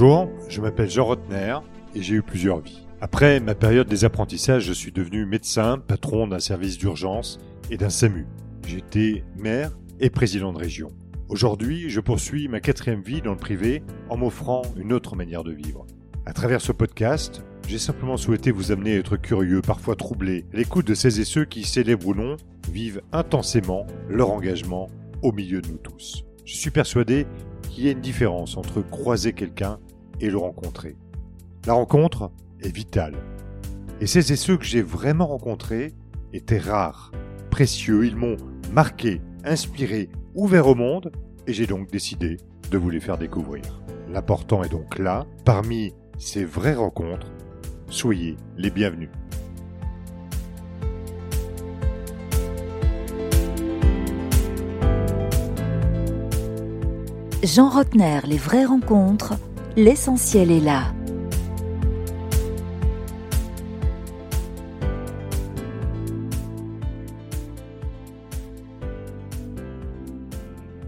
Bonjour, je m'appelle Jean Rotner et j'ai eu plusieurs vies. Après ma période des apprentissages, je suis devenu médecin, patron d'un service d'urgence et d'un SAMU. J'étais maire et président de région. Aujourd'hui, je poursuis ma quatrième vie dans le privé en m'offrant une autre manière de vivre. À travers ce podcast, j'ai simplement souhaité vous amener à être curieux, parfois troublé, à l'écoute de ces et ceux qui, célèbrent ou non, vivent intensément leur engagement au milieu de nous tous. Je suis persuadé qu'il y a une différence entre croiser quelqu'un et le rencontrer. La rencontre est vitale. Et ces et ceux que j'ai vraiment rencontrés étaient rares, précieux, ils m'ont marqué, inspiré, ouvert au monde, et j'ai donc décidé de vous les faire découvrir. L'important est donc là, parmi ces vraies rencontres, soyez les bienvenus. Jean Rotner, les vraies rencontres, l'essentiel est là.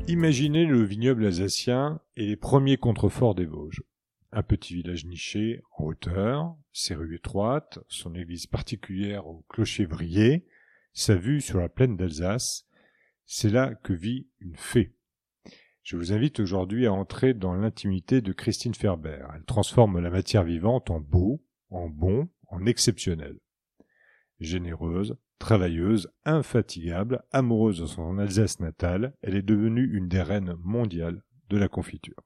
Imaginez le vignoble alsacien et les premiers contreforts des Vosges. Un petit village niché en hauteur, ses rues étroites, son église particulière au clocher vrillé, sa vue sur la plaine d'Alsace, c'est là que vit une fée. Je vous invite aujourd'hui à entrer dans l'intimité de Christine Ferber. Elle transforme la matière vivante en beau, en bon, en exceptionnel. Généreuse, travailleuse, infatigable, amoureuse de son Alsace natale, elle est devenue une des reines mondiales de la confiture.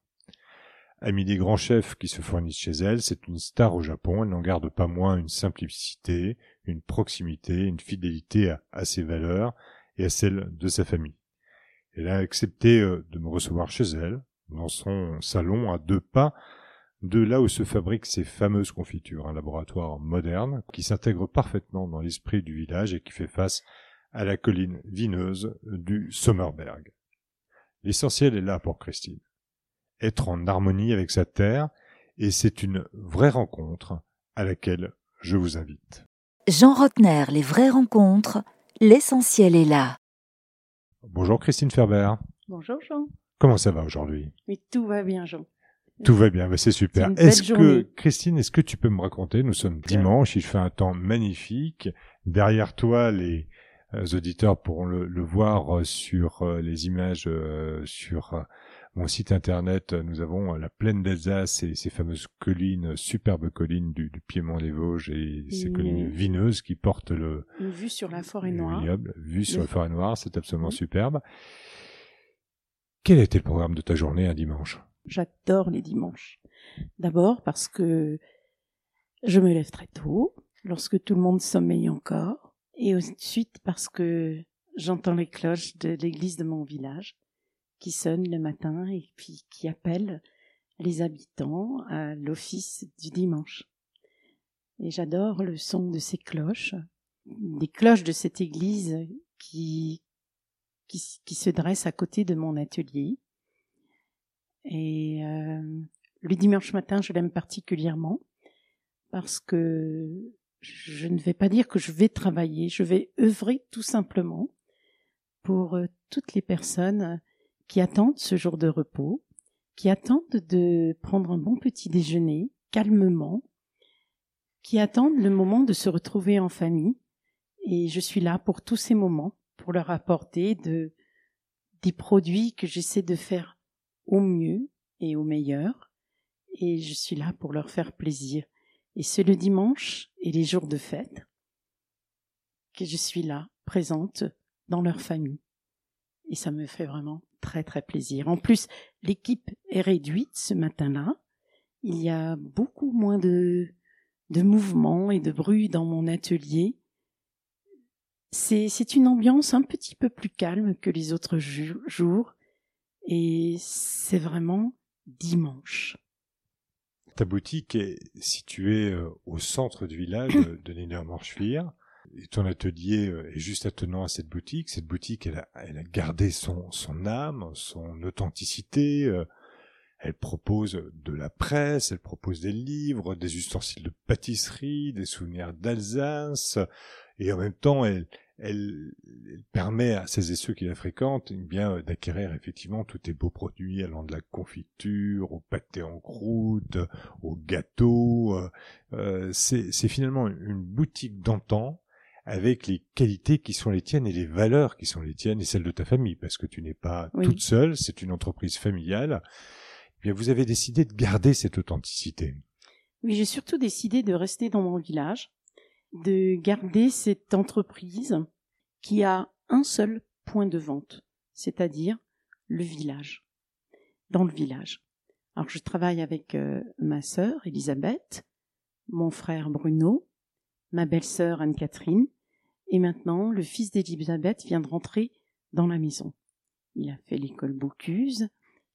Amie des grands chefs qui se fournissent chez elle, c'est une star au Japon, elle n'en garde pas moins une simplicité, une proximité, une fidélité à, à ses valeurs et à celles de sa famille. Elle a accepté euh, de me recevoir chez elle, dans son salon à deux pas de là où se fabriquent ces fameuses confitures, un laboratoire moderne qui s'intègre parfaitement dans l'esprit du village et qui fait face à la colline vineuse du Sommerberg. L'essentiel est là pour Christine. Être en harmonie avec sa terre, et c'est une vraie rencontre à laquelle je vous invite. Jean Rotner, les vraies rencontres, l'essentiel est là. Bonjour Christine Ferber. Bonjour Jean. Comment ça va aujourd'hui? Oui, tout va bien Jean. Tout va bien, bah, c'est super. Est-ce que. Christine, est-ce que tu peux me raconter, nous sommes dimanche, il fait un temps magnifique. Derrière toi, les euh, auditeurs pourront le, le voir euh, sur euh, les images sur mon site internet. Nous avons euh, la plaine d'Alsace et ces fameuses collines, superbes collines du, du Piémont des Vosges et ces collines vineuses qui portent le, Une vue sur la forêt noire. vignoble, vue sur Oui. la forêt noire, c'est absolument superbe. Quel était le programme de ta journée un dimanche? J'adore les dimanches. D'abord parce que je me lève très tôt, lorsque tout le monde sommeille encore, et ensuite parce que j'entends les cloches de l'église de mon village qui sonnent le matin et puis qui appellent les habitants à l'office du dimanche. Et j'adore le son de ces cloches, des cloches de cette église qui se dresse à côté de mon atelier. Et euh, le dimanche matin, je l'aime particulièrement parce que je ne vais pas dire que je vais travailler, je vais œuvrer tout simplement pour euh, toutes les personnes qui attendent ce jour de repos, qui attendent de prendre un bon petit déjeuner calmement, qui attendent le moment de se retrouver en famille. Et je suis là pour tous ces moments, pour leur apporter de, des produits que j'essaie de faire au mieux et au meilleur. Et je suis là pour leur faire plaisir. Et c'est le dimanche et les jours de fête que je suis là, présente dans leur famille. Et ça me fait vraiment très très plaisir. En plus, l'équipe est réduite ce matin-là. Il y a beaucoup moins de, de mouvements et de bruit dans mon atelier. C'est, une ambiance un petit peu plus calme que les autres jours. Et c'est vraiment dimanche. Ta boutique est située euh, au centre du village de Niedermorschwihr. Et ton atelier euh, est juste attenant à cette boutique. Cette boutique, elle a, elle a gardé son, son âme, son authenticité. euh, Elle propose de la presse, elle propose des livres, des ustensiles de pâtisserie, des souvenirs d'Alsace. Et en même temps, elle, elle, permet à celles et ceux qui la fréquentent eh bien d'acquérir effectivement tous les beaux produits allant de la confiture au pâté en croûte, au gâteau. Euh, euh, c'est finalement une boutique d'antan avec les qualités qui sont les tiennes et les valeurs qui sont les tiennes et celles de ta famille, parce que tu n'es pas toute seule, c'est une entreprise familiale. Eh bien, vous avez décidé de garder cette authenticité. Oui, j'ai surtout décidé de rester dans mon village, de garder cette entreprise qui a un seul point de vente, c'est-à-dire le village, dans le village. Alors je travaille avec euh, ma sœur Elisabeth, mon frère Bruno, ma belle-sœur Anne-Catherine, et maintenant le fils d'Elisabeth vient de rentrer dans la maison. Il a fait l'école Bocuse,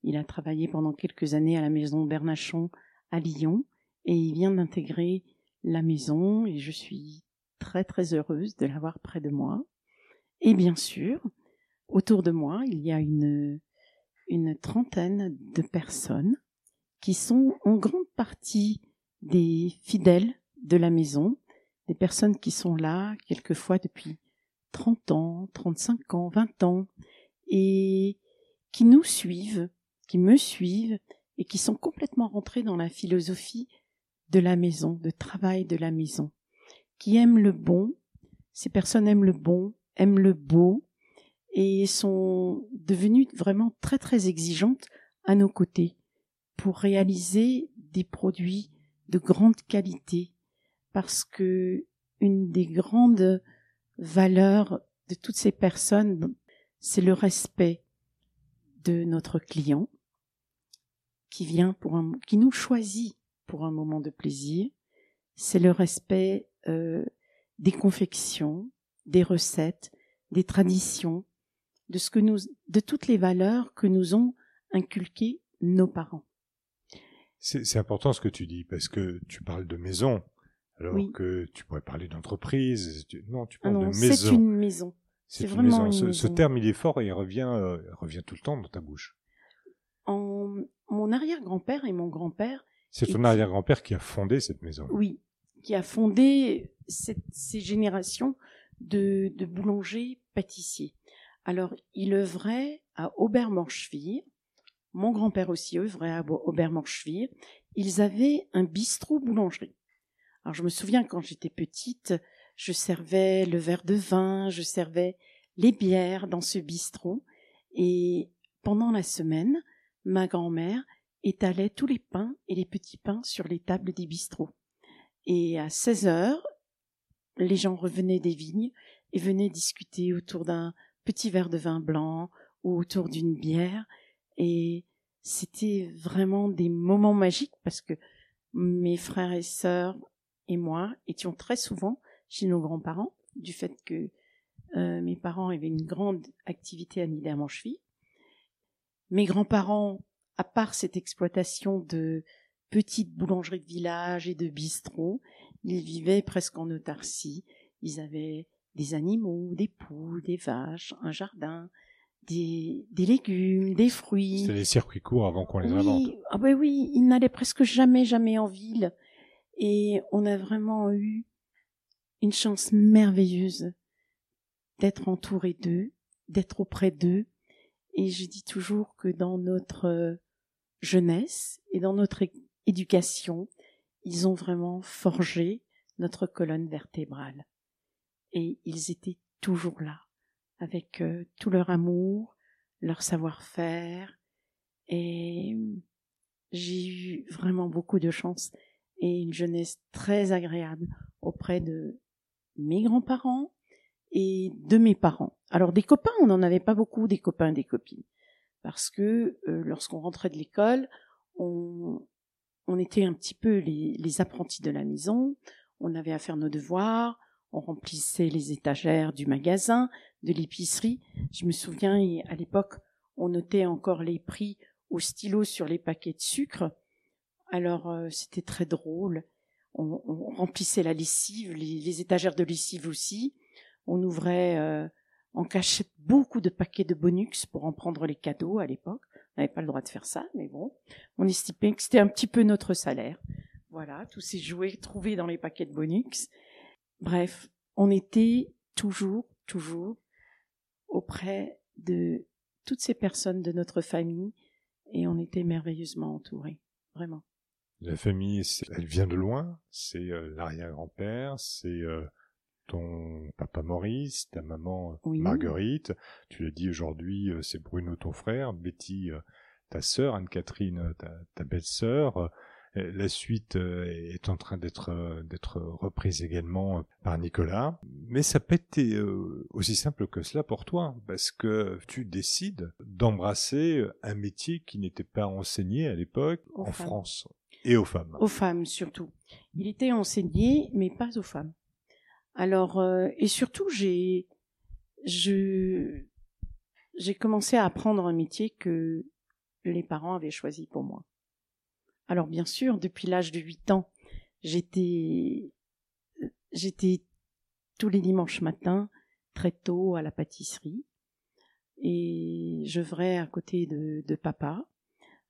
il a travaillé pendant quelques années à la maison Bernachon à Lyon, et il vient d'intégrer la maison, et je suis très très heureuse de l'avoir près de moi. Et bien sûr, autour de moi, il y a une trentaine de personnes qui sont en grande partie des fidèles de la maison, des personnes qui sont là quelquefois depuis 30 ans, 35 ans, 20 ans, et qui nous suivent, qui me suivent, et qui sont complètement rentrés dans la philosophie de la maison, de travail de la maison, qui aiment le bon, ces personnes aiment le bon, aiment le beau, et sont devenues vraiment très très exigeantes à nos côtés pour réaliser des produits de grande qualité parce que une des grandes valeurs de toutes ces personnes, c'est le respect de notre client qui vient pour un, qui nous choisit pour un moment de plaisir. C'est le respect euh, des confections, des recettes, des traditions, de ce que nous, de toutes les valeurs que nous ont inculquées nos parents. C'est important ce que tu dis parce que tu parles de maison, alors que tu pourrais parler d'entreprise. Non, tu parles ah de maison. C'est une maison. C'est vraiment Une ce, maison. ce, terme, il est fort et il revient, euh, revient tout le temps dans ta bouche. En, mon arrière-grand-père et mon grand-père. C'est ton arrière-grand-père qui a fondé cette maison. Oui, qui a fondé cette, ces générations de, de boulangers pâtissiers. Alors, il œuvrait à Aubert-Morchevire. Mon grand-père aussi œuvrait à Aubert-Morchevire. Ils avaient un bistrot boulangerie. Alors je me souviens quand j'étais petite, je servais le verre de vin, je servais les bières dans ce bistrot et pendant la semaine, ma grand-mère étalait tous les pains et les petits pains sur les tables des bistrots. Et à 16 heures, les gens revenaient des vignes et venaient discuter autour d'un petit verre de vin blanc ou autour d'une bière. Et c'était vraiment des moments magiques parce que mes frères et sœurs et moi étions très souvent chez nos grands-parents, du fait que euh, mes parents avaient une grande activité à Niedermancheville. Mes grands-parents, à part cette exploitation de petites boulangeries de village et de bistrots, ils vivaient presque en autarcie. Ils avaient des animaux, des poules, des vaches, un jardin, des, des légumes, des fruits. C'était des circuits courts avant qu'on les invente. Ah ben oui, ils n'allaient presque jamais, jamais en ville. Et on a vraiment eu une chance merveilleuse d'être entouré d'eux, d'être auprès d'eux. Et je dis toujours que dans notre jeunesse et dans notre éducation, ils ont vraiment forgé notre colonne vertébrale. Et ils étaient toujours là, avec euh, tout leur amour, leur savoir-faire. Et j'ai eu vraiment beaucoup de chance et une jeunesse très agréable auprès de mes grands-parents et de mes parents. Alors des copains, on n'en avait pas beaucoup, des copains, des copines, parce que euh, lorsqu'on rentrait de l'école, on, on était un petit peu les, les apprentis de la maison, on avait à faire nos devoirs, on remplissait les étagères du magasin, de l'épicerie. Je me souviens, à l'époque, on notait encore les prix au stylo sur les paquets de sucre. Alors euh, c'était très drôle. On, on, remplissait la lessive, les, les, étagères de lessive aussi. On ouvrait euh, en cachette beaucoup de paquets de bonux pour en prendre les cadeaux à l'époque. On n'avait pas le droit de faire ça, mais bon, on estimait que c'était un petit peu notre salaire. Voilà, tous ces jouets trouvés dans les paquets de bonux. Bref, on était toujours, toujours auprès de toutes ces personnes de notre famille et on était merveilleusement entourés, vraiment. La famille, elle vient de loin, c'est euh, l'arrière-grand-père, c'est euh, ton papa Maurice, ta maman Marguerite, tu l'as dit aujourd'hui, euh, c'est Bruno ton frère, Betty ta sœur, Anne-Catherine ta, ta belle-sœur, euh, la suite euh, est en train d'être euh, d'être reprise également par Nicolas, mais ça peut être aussi simple que cela pour toi, parce que tu décides d'embrasser un métier qui n'était pas enseigné à l'époque en France et aux femmes. Aux femmes surtout. Il était enseigné, mais pas aux femmes. Alors et surtout j'ai j'ai commencé à apprendre un métier que les parents avaient choisi pour moi. Alors bien sûr, depuis l'âge de 8 ans, j'étais j'étais tous les dimanches matins très tôt à la pâtisserie et je vrai à côté de, de papa.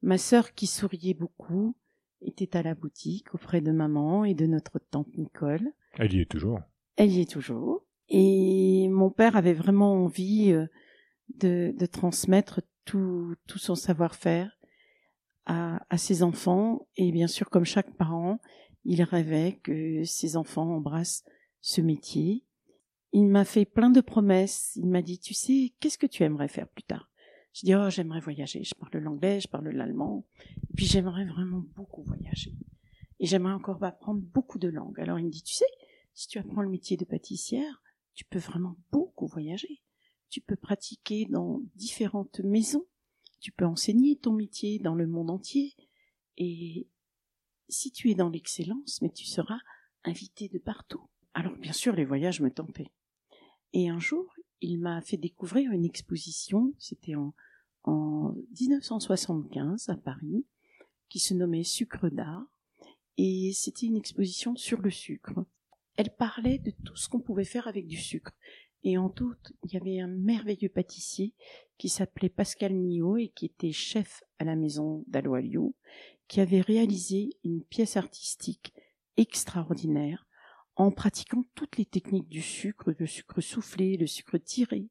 Ma sœur qui souriait beaucoup était à la boutique auprès de maman et de notre tante Nicole. Elle y est toujours. Elle y est toujours. Et mon père avait vraiment envie euh, de, de transmettre tout, tout son savoir-faire à, ses enfants et bien sûr comme chaque parent, il rêvait que ses enfants embrassent ce métier. Il m'a fait plein de promesses. Il m'a dit, tu sais, qu'est-ce que tu aimerais faire plus tard? Je dis, oh, j'aimerais voyager. Je parle l'anglais, je parle l'allemand. Puis j'aimerais vraiment beaucoup voyager. Et j'aimerais encore apprendre beaucoup de langues. Alors il me dit, tu sais, si tu apprends le métier de pâtissière, tu peux vraiment beaucoup voyager. Tu peux pratiquer dans différentes maisons tu peux enseigner ton métier dans le monde entier et si tu es dans l'excellence, mais tu seras invité de partout. Alors bien sûr, les voyages me tentaient. Et un jour, il m'a fait découvrir une exposition, c'était en, en 1975 à Paris, qui se nommait Sucre d'art, et c'était une exposition sur le sucre. Elle parlait de tout ce qu'on pouvait faire avec du sucre. Et en tout, il y avait un merveilleux pâtissier qui s'appelait Pascal Nio et qui était chef à la maison d'Aloalio, qui avait réalisé une pièce artistique extraordinaire en pratiquant toutes les techniques du sucre, le sucre soufflé, le sucre tiré,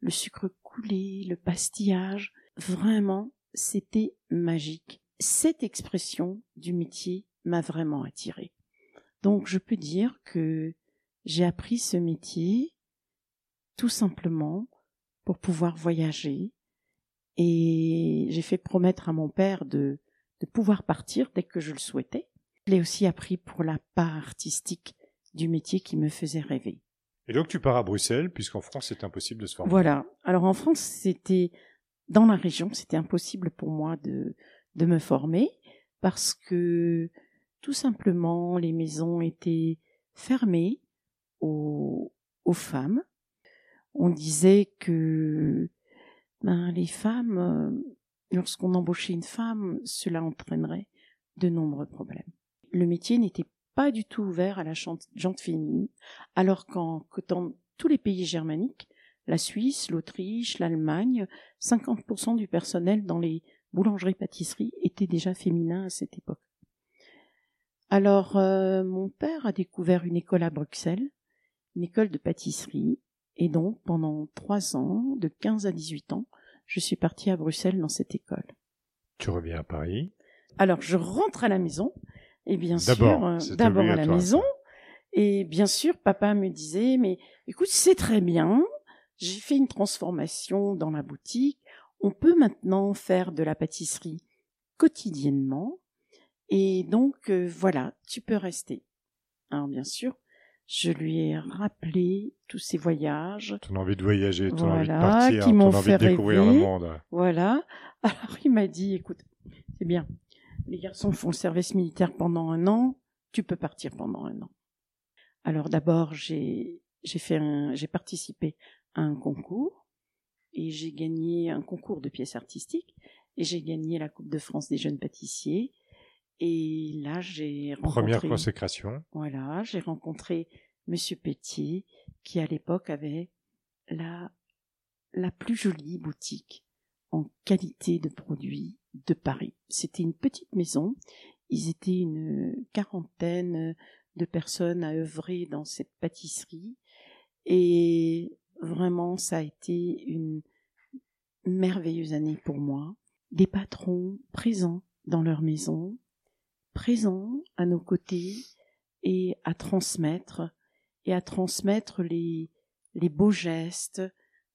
le sucre coulé, le pastillage. Vraiment, c'était magique. Cette expression du métier m'a vraiment attirée. Donc je peux dire que j'ai appris ce métier tout simplement pour pouvoir voyager. Et j'ai fait promettre à mon père de, de pouvoir partir dès que je le souhaitais. Je l'ai aussi appris pour la part artistique du métier qui me faisait rêver. Et donc tu pars à Bruxelles, puisqu'en France c'est impossible de se former. Voilà. Alors en France, c'était dans la région, c'était impossible pour moi de, de me former parce que tout simplement les maisons étaient fermées aux, aux femmes on disait que ben, les femmes, euh, lorsqu'on embauchait une femme, cela entraînerait de nombreux problèmes. Le métier n'était pas du tout ouvert à la jante féminine, alors qu'en dans tous les pays germaniques, la Suisse, l'Autriche, l'Allemagne, 50% du personnel dans les boulangeries-pâtisseries était déjà féminin à cette époque. Alors, euh, mon père a découvert une école à Bruxelles, une école de pâtisserie, et donc, pendant trois ans, de 15 à 18 ans, je suis partie à Bruxelles dans cette école. Tu reviens à Paris? Alors, je rentre à la maison, et bien sûr, d'abord euh, à la maison, et bien sûr, papa me disait, mais écoute, c'est très bien, j'ai fait une transformation dans la boutique, on peut maintenant faire de la pâtisserie quotidiennement, et donc euh, voilà, tu peux rester. Alors bien sûr, je lui ai rappelé tous ces voyages. Ton envie de voyager, ton envie de partir, qui ton envie de découvrir le monde. Voilà. Alors il m'a dit, écoute, c'est bien. Les garçons font le service militaire pendant un an, tu peux partir pendant un an. Alors d'abord, j'ai j'ai fait un, j'ai participé à un concours et j'ai gagné un concours de pièces artistiques et j'ai gagné la Coupe de France des jeunes pâtissiers et là, j'ai rencontré... Première consécration. Voilà, j'ai rencontré Monsieur Petit, qui à l'époque avait la, la plus jolie boutique en qualité de produits de Paris. C'était une petite maison. Ils étaient une quarantaine de personnes à œuvrer dans cette pâtisserie. Et vraiment, ça a été une merveilleuse année pour moi. Des patrons présents dans leur maison, présents à nos côtés et à transmettre, et à transmettre les, beaux gestes,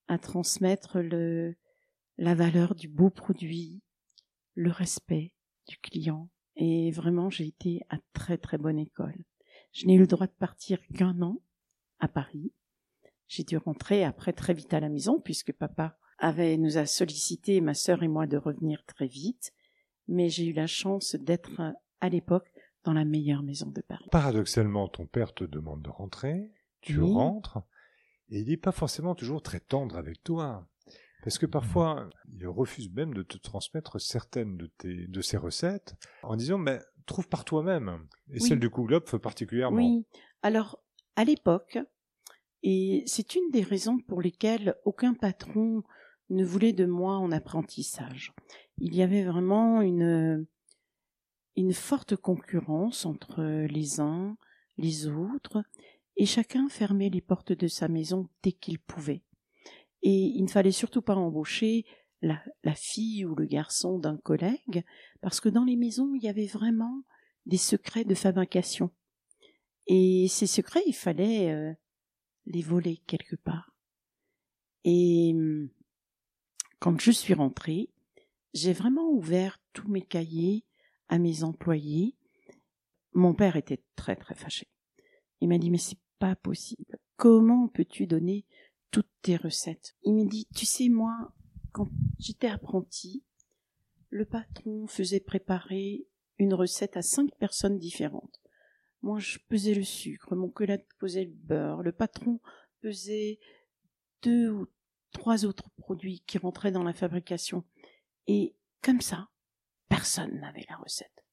à transmettre la valeur du beau produit, le respect du client. Et vraiment, j'ai été à très très bonne école. Je n'ai eu le droit de partir qu'un an à Paris. J'ai dû rentrer après très vite à la maison puisque papa avait nous a sollicité ma sœur et moi de revenir très vite. Mais j'ai eu la chance d'être à l'époque dans la meilleure maison de Paris. Paradoxalement, ton père te demande de rentrer, tu rentres, et il n'est pas forcément toujours très tendre avec toi. Parce que parfois, il refuse même de te transmettre certaines de, tes, de ses recettes en disant, mais trouve par toi-même. Et celle du Couglop particulièrement. Oui. Alors, à l'époque, et c'est une des raisons pour lesquelles aucun patron ne voulait de moi en apprentissage. Il y avait vraiment une, une forte concurrence entre les uns, les autres, et chacun fermait les portes de sa maison dès qu'il pouvait et il ne fallait surtout pas embaucher la, fille ou le garçon d'un collègue, parce que dans les maisons, il y avait vraiment des secrets de fabrication. Et ces secrets, il fallait euh, les voler quelque part. Et hum, quand je suis rentrée, j'ai vraiment ouvert tous mes cahiers à mes employés. Mon père était très très fâché. Il m'a dit mais c'est pas possible. Comment peux-tu donner toutes tes recettes. Il me dit, tu sais, moi, quand j'étais apprenti, le patron faisait préparer une recette à cinq personnes différentes. Moi, je pesais le sucre, mon collègue pesait le beurre, le patron pesait deux ou trois autres produits qui rentraient dans la fabrication. Et comme ça, personne n'avait la recette.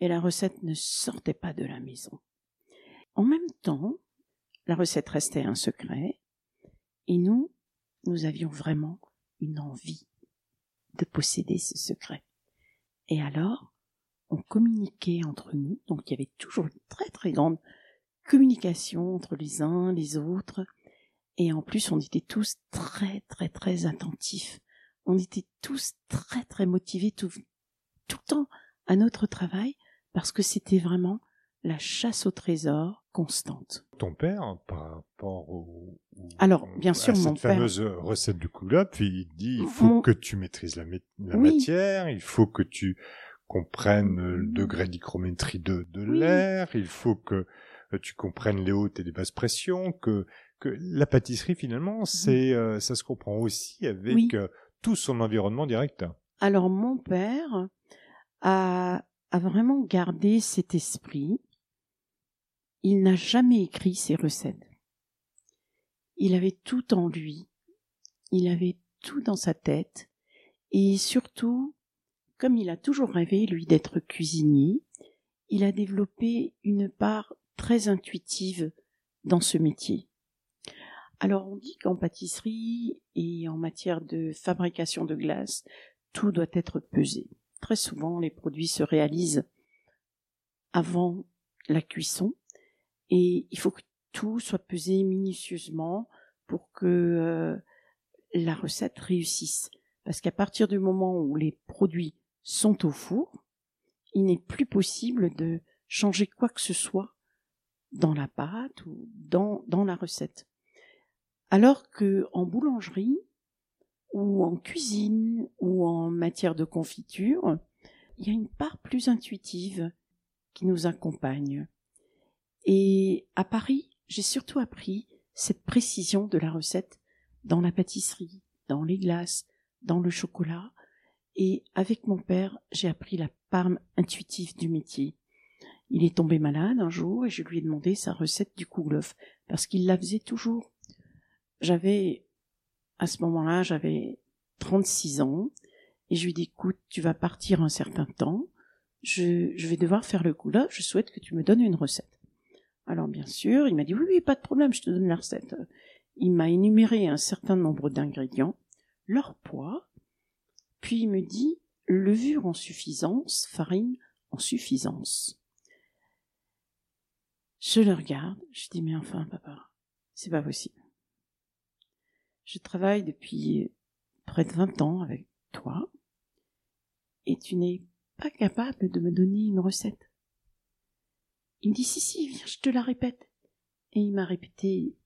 Et la recette ne sortait pas de la maison. En même temps, la recette restait un secret, et nous, nous avions vraiment une envie de posséder ce secret. Et alors, on communiquait entre nous, donc il y avait toujours une très très grande communication entre les uns, les autres, et en plus on était tous très très très attentifs. On était tous très très motivés tout, tout le temps à notre travail parce que c'était vraiment la chasse au trésor constante. Ton père, par rapport au, alors bien sûr cette mon fameuse recette du coulop, il dit il faut que tu maîtrises la, matière, il faut que tu comprennes le degré d'hygrométrie de, de l'air, il faut que euh, tu comprennes les hautes et les basses pressions, que que la pâtisserie finalement c'est euh, ça se comprend aussi avec euh, tout son environnement direct. Alors mon père a a vraiment gardé cet esprit il n'a jamais écrit ses recettes. Il avait tout en lui, il avait tout dans sa tête, et surtout, comme il a toujours rêvé, lui, d'être cuisinier, il a développé une part très intuitive dans ce métier. Alors on dit qu'en pâtisserie et en matière de fabrication de glace, tout doit être pesé. Très souvent, les produits se réalisent avant la cuisson et il faut que tout soit pesé minutieusement pour que euh, la recette réussisse. Parce qu'à partir du moment où les produits sont au four, il n'est plus possible de changer quoi que ce soit dans la pâte ou dans, dans la recette. Alors que en boulangerie ou en cuisine ou en matière de confiture, il y a une part plus intuitive qui nous accompagne. Et à Paris, j'ai surtout appris cette précision de la recette dans la pâtisserie, dans les glaces, dans le chocolat. Et avec mon père, j'ai appris la parme intuitive du métier. Il est tombé malade un jour et je lui ai demandé sa recette du kouglof parce qu'il la faisait toujours. J'avais, à ce moment-là, j'avais 36 ans et je lui ai dit, écoute, tu vas partir un certain temps. Je, vais devoir faire le kouglof. Je souhaite que tu me donnes une recette. Alors bien sûr, il m'a dit oui, oui, pas de problème, je te donne la recette. Il m'a énuméré un certain nombre d'ingrédients, leur poids, puis il me dit levure en suffisance, farine en suffisance. Je le regarde, je dis mais enfin papa, c'est pas possible. je travaille depuis près de 20 ans avec toi et tu n'es pas capable de me donner une recette. Il me dit si si, viens, je te la répète. Et il m'a répété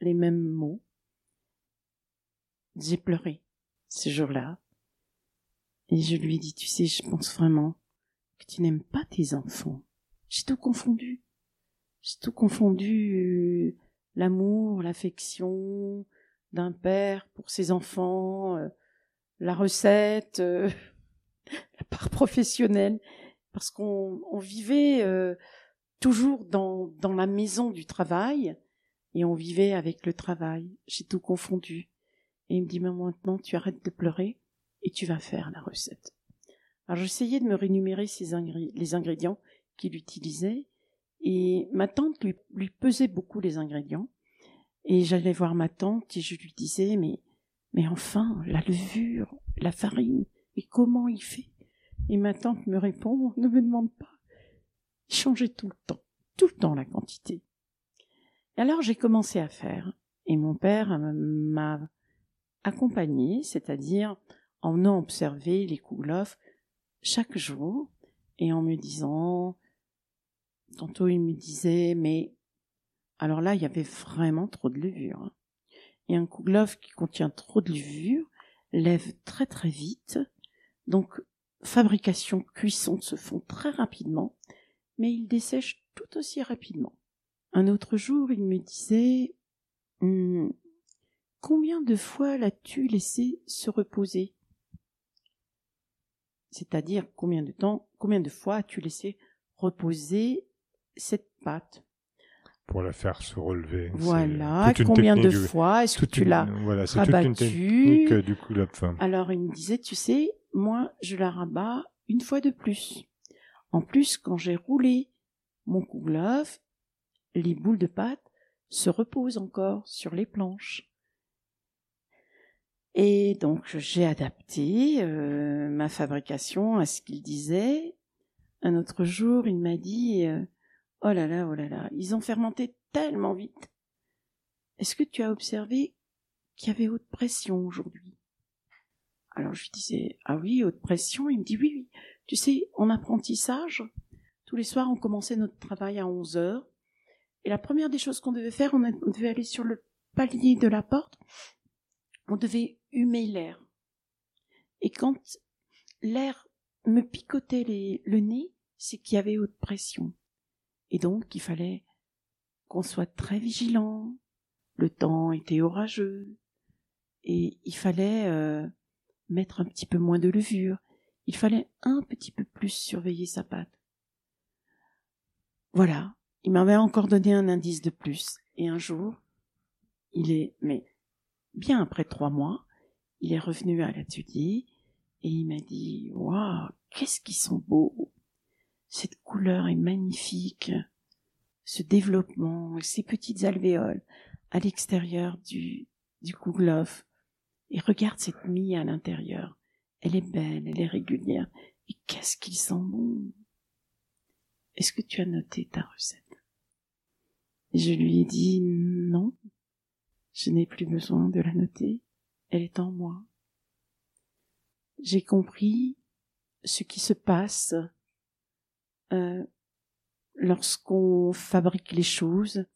les mêmes mots. J'ai pleuré ce jour-là. Et je lui ai dit, tu sais, je pense vraiment que tu n'aimes pas tes enfants. J'ai tout confondu. J'ai tout confondu, euh, l'amour, l'affection d'un père pour ses enfants, euh, la recette, euh, la part professionnelle, parce qu'on on vivait toujours dans, dans la maison du travail et on vivait avec le travail. J'ai tout confondu. Et il me dit, mais maintenant tu arrêtes de pleurer et tu vas faire la recette. Alors j'essayais de me rémunérer les ingrédients qu'il utilisait et ma tante lui, lui pesait beaucoup les ingrédients et j'allais voir ma tante et je lui disais mais mais enfin la levure, la farine, et comment il fait? Et ma tante me répond ne me demande pas. Il changeait tout le temps, tout le temps la quantité. Et alors j'ai commencé à faire et mon père m'a accompagné, c'est-à-dire en venant observer les kouglof chaque jour et en me disant, tantôt il me disait, mais alors là, il y avait vraiment trop de levure. Hein. Et un kouglof qui contient trop de levure lève très très vite. Donc, fabrication, cuisson se font très rapidement, mais il dessèche tout aussi rapidement. Un autre jour, il me disait, hum, combien de fois l'as-tu laissé se reposer? C'est-à-dire combien de temps, combien de fois as-tu laissé reposer cette pâte? Pour la faire se relever. Voilà, combien de fois est-ce que tu l'as voilà, rabattue du coup Alors il me disait, tu sais, moi je la rabats une fois de plus. En plus, quand j'ai roulé mon kouglof, les boules de pâte se reposent encore sur les planches. Et donc j'ai adapté euh, ma fabrication à ce qu'il disait. Un autre jour, il m'a dit euh, "Oh là là, oh là là, ils ont fermenté tellement vite. Est-ce que tu as observé qu'il y avait haute pression aujourd'hui? Alors je disais "Ah oui, haute pression?" Il me dit "Oui, oui. Tu sais, en apprentissage, tous les soirs, on commençait notre travail à 11 heures. Et la première des choses qu'on devait faire, on devait aller sur le palier de la porte on devait humer l'air. Et quand l'air me picotait le nez, c'est qu'il y avait haute pression. Et donc, il fallait qu'on soit très vigilant. Le temps était orageux. Et il fallait euh, mettre un petit peu moins de levure. Il fallait un petit peu plus surveiller sa pâte. Voilà. Il m'avait encore donné un indice de plus. Et un jour, il est, mais bien après trois mois, il est revenu à l'atelier et il m'a dit Waouh, qu'est-ce qu'ils sont beaux Cette couleur est magnifique, ce développement, ces petites alvéoles à l'extérieur du, du kouglof. Et regarde cette mie à l'intérieur. Elle est belle, elle est régulière. Et qu'est-ce qu'ils sont bons Est-ce que tu as noté ta recette? Je lui ai dit non, je n'ai plus besoin de la noter, elle est en moi. J'ai compris ce qui se passe euh, lorsqu'on fabrique les choses.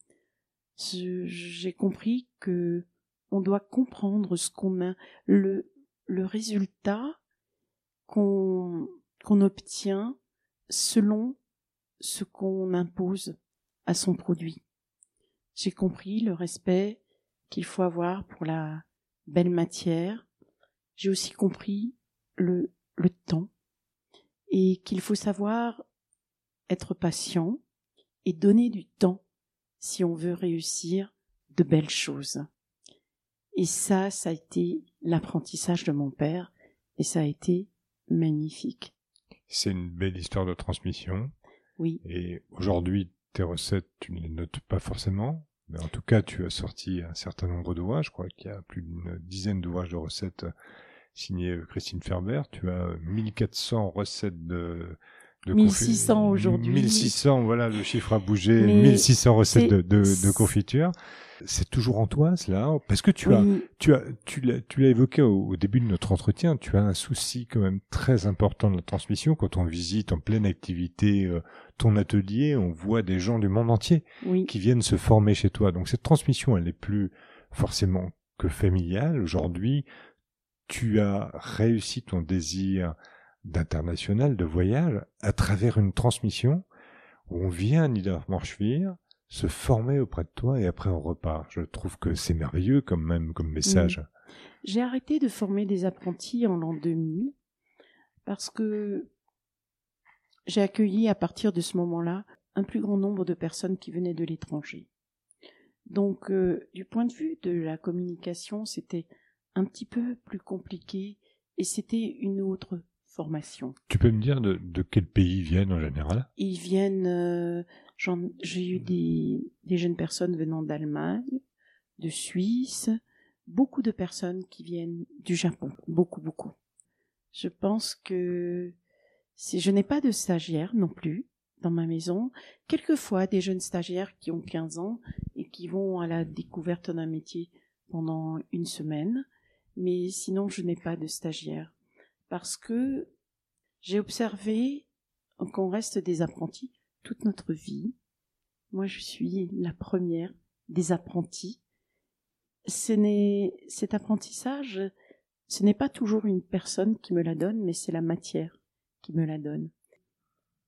J'ai compris que on doit comprendre ce qu'on a, le, le résultat qu'on obtient selon ce qu'on impose à son produit. J'ai compris le respect qu'il faut avoir pour la belle matière. J'ai aussi compris le temps et qu'il faut savoir être patient et donner du temps si on veut réussir de belles choses. Et ça, ça a été l'apprentissage de mon père et ça a été magnifique. C'est une belle histoire de transmission. Oui. Et aujourd'hui, tes recettes, tu ne les notes pas forcément. Mais en tout cas, tu as sorti un certain nombre d'ouvrages. Je crois qu'il y a plus d'une dizaine d'ouvrages de recettes signés Christine Ferber. Tu as 1400 recettes de, de 1600 aujourd'hui. 1600, voilà, le chiffre a bougé. Mais 1600 recettes de, de, de confiture. C'est toujours en toi, cela Parce que tu as, tu as, tu l'as, tu l'as évoqué au, au début de notre entretien, tu as un souci quand même très important de la transmission. Quand on visite en pleine activité euh, ton atelier, on voit des gens du monde entier oui, qui viennent se former chez toi. Donc cette transmission, elle n'est plus forcément que familiale. Aujourd'hui, tu as réussi ton désir d'international, de voyage, à travers une transmission où on vient à Niedermorschwihr se former auprès de toi et après on repart. Je trouve que c'est merveilleux comme même comme message. J'ai arrêté de former des apprentis en l'an 2000 parce que j'ai accueilli à partir de ce moment-là un plus grand nombre de personnes qui venaient de l'étranger. Donc, euh, du point de vue de la communication, c'était un petit peu plus compliqué et c'était une autre formation. Tu peux me dire de, de quel pays ils viennent en général? Ils viennent, euh, j'ai eu des, des jeunes personnes venant d'Allemagne, de Suisse, beaucoup de personnes qui viennent du Japon, beaucoup, beaucoup. Je pense que si je n'ai pas de stagiaires non plus dans ma maison, quelquefois des jeunes stagiaires qui ont 15 ans et qui vont à la découverte d'un métier pendant une semaine, mais sinon je n'ai pas de stagiaires parce que j'ai observé qu'on reste des apprentis toute notre vie. Moi, je suis la première des apprentis. Ce n'est, cet apprentissage, ce n'est pas toujours une personne qui me la donne, mais c'est la matière qui me la donne.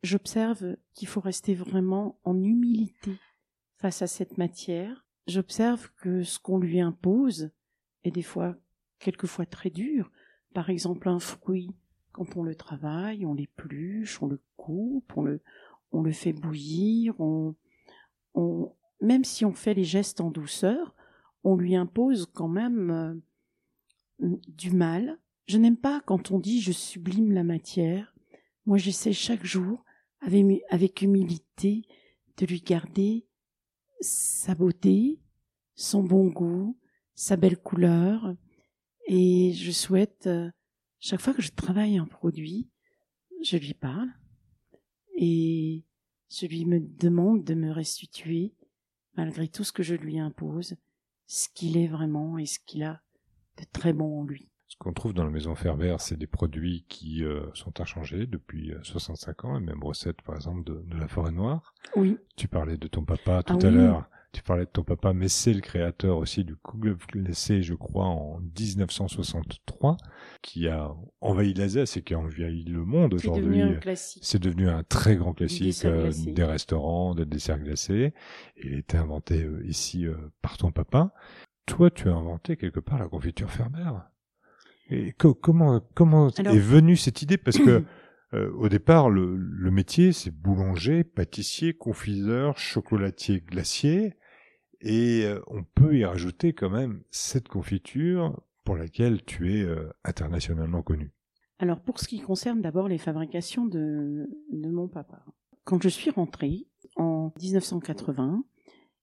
J'observe qu'il faut rester vraiment en humilité face à cette matière. J'observe que ce qu'on lui impose est des fois, quelquefois très dur. Par exemple, un fruit, quand on le travaille, on l'épluche, on le coupe, on le, on le fait bouillir, on, on, même si on fait les gestes en douceur, on lui impose quand même euh, du mal. Je n'aime pas quand on dit je sublime la matière. Moi, j'essaie chaque jour, avec, avec humilité, de lui garder sa beauté, son bon goût, sa belle couleur. Et je souhaite, euh, chaque fois que je travaille un produit, je lui parle et je lui me demande de me restituer, malgré tout ce que je lui impose, ce qu'il est vraiment et ce qu'il a de très bon en lui. Ce qu'on trouve dans la maison Ferber, c'est des produits qui euh, sont inchangés depuis euh, 65 ans, et même recettes, par exemple, de, de la forêt noire. Oui, Tu parlais de ton papa tout Ah à oui. l'heure. Tu parlais de ton papa, mais c'est le créateur aussi du Kugelf glacé, je crois, en 1963, qui a envahi l'Alsace et qui a envahi le monde aujourd'hui. C'est devenu un très grand classique euh, des restaurants, des desserts glacés. Et il a été inventé euh, ici euh, par ton papa. Toi, tu as inventé quelque part la confiture Ferber. Et co- comment comment Alors- est venue cette idée? Parce que euh, au départ, le, le métier, c'est boulanger, pâtissier, confiseur, chocolatier, glacier. Et euh, on peut y rajouter quand même cette confiture pour laquelle tu es euh, internationalement connu. Alors, pour ce qui concerne d'abord les fabrications de, de mon papa, quand je suis rentrée en 1980,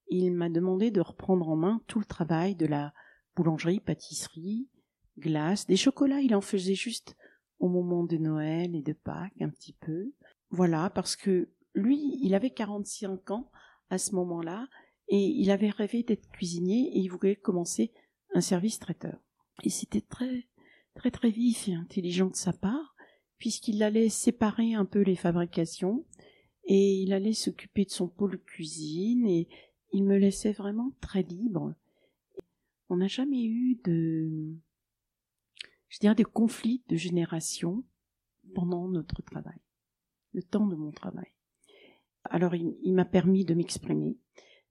il m'a demandé de reprendre en main tout le travail de la boulangerie, pâtisserie, glace, des chocolats, il en faisait juste au moment de Noël et de Pâques un petit peu. Voilà, parce que lui, il avait 45 ans à ce moment-là et il avait rêvé d'être cuisinier et il voulait commencer un service traiteur. Et c'était très très très vif et intelligent de sa part, puisqu'il allait séparer un peu les fabrications et il allait s'occuper de son pôle cuisine et il me laissait vraiment très libre. On n'a jamais eu de, je dirais, de conflits de génération pendant notre travail, le temps de mon travail. Alors il, il m'a permis de m'exprimer,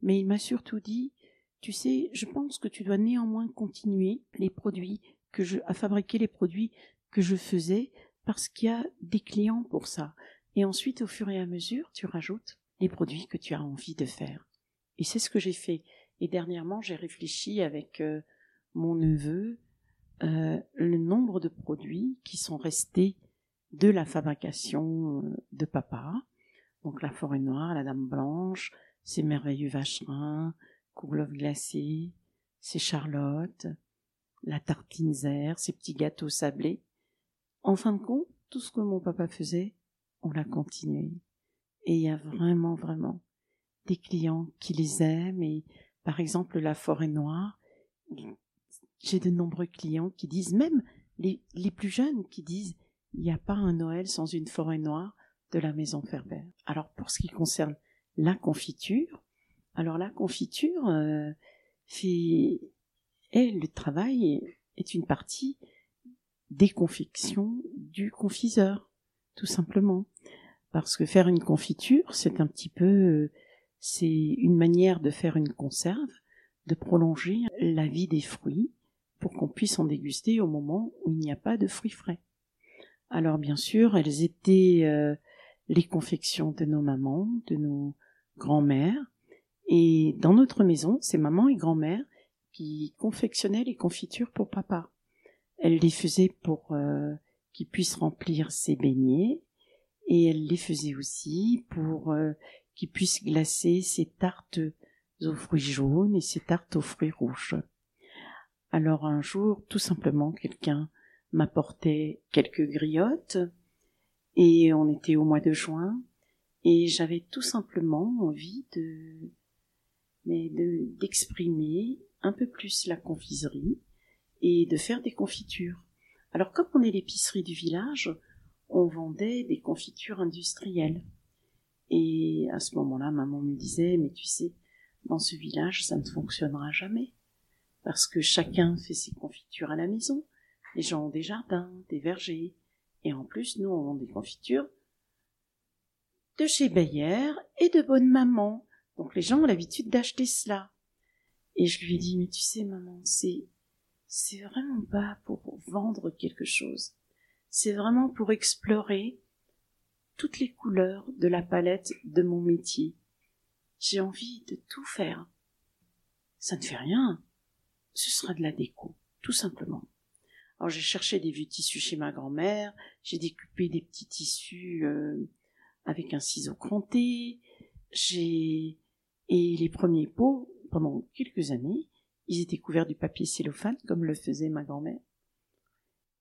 mais il m'a surtout dit, tu sais, je pense que tu dois néanmoins continuer les produits que je, à fabriquer les produits que je faisais parce qu'il y a des clients pour ça. Et ensuite, au fur et à mesure, tu rajoutes les produits que tu as envie de faire. Et c'est ce que j'ai fait. Et dernièrement, j'ai réfléchi avec euh, mon neveu euh, le nombre de produits qui sont restés de la fabrication euh, de papa. Donc la forêt noire, la dame blanche, ces merveilleux vacherins, Kouglof glacé, ces charlottes, la tartine zère, ces petits gâteaux sablés. En fin de compte, tout ce que mon papa faisait, on l'a continué. Et il y a vraiment, vraiment des clients qui les aiment. Et par exemple, la forêt noire, j'ai de nombreux clients qui disent, même les, les plus jeunes, qui disent, il n'y a pas un Noël sans une forêt noire de la maison Ferber. Alors pour ce qui concerne la confiture, alors la confiture euh, fait, et le travail est une partie des confections du confiseur, tout simplement. Parce que faire une confiture, c'est un petit peu, c'est une manière de faire une conserve, de prolonger la vie des fruits pour qu'on puisse en déguster au moment où il n'y a pas de fruits frais. Alors bien sûr, elles étaient euh, les confections de nos mamans, de nos grand-mères, et dans notre maison, c'est maman et grand-mère qui confectionnaient les confitures pour papa. Elle les faisait pour euh, qu'il puisse remplir ses beignets et elle les faisait aussi pour euh, qu'il puisse glacer ses tartes aux fruits jaunes et ses tartes aux fruits rouges. Alors un jour, tout simplement, quelqu'un m'apportait quelques griottes et on était au mois de juin et j'avais tout simplement envie de mais d'exprimer un peu plus la confiserie et de faire des confitures. Alors comme on est l'épicerie du village, on vendait des confitures industrielles. Et à ce moment-là, maman me disait, mais tu sais, dans ce village, ça ne fonctionnera jamais. Parce que chacun fait ses confitures à la maison. Les gens ont des jardins, des vergers. Et en plus, nous, on vend des confitures de chez Bayer et de bonne maman. Donc les gens ont l'habitude d'acheter cela. Et je lui ai dit, mais tu sais, maman, c'est, c'est vraiment pas pour vendre quelque chose. C'est vraiment pour explorer toutes les couleurs de la palette de mon métier. J'ai envie de tout faire. Ça ne fait rien. Ce sera de la déco, tout simplement. Alors j'ai cherché des vieux tissus chez ma grand-mère, j'ai découpé des petits tissus euh, avec un ciseau cranté, j'ai et les premiers pots, pendant quelques années, ils étaient couverts du papier cellophane, comme le faisait ma grand-mère.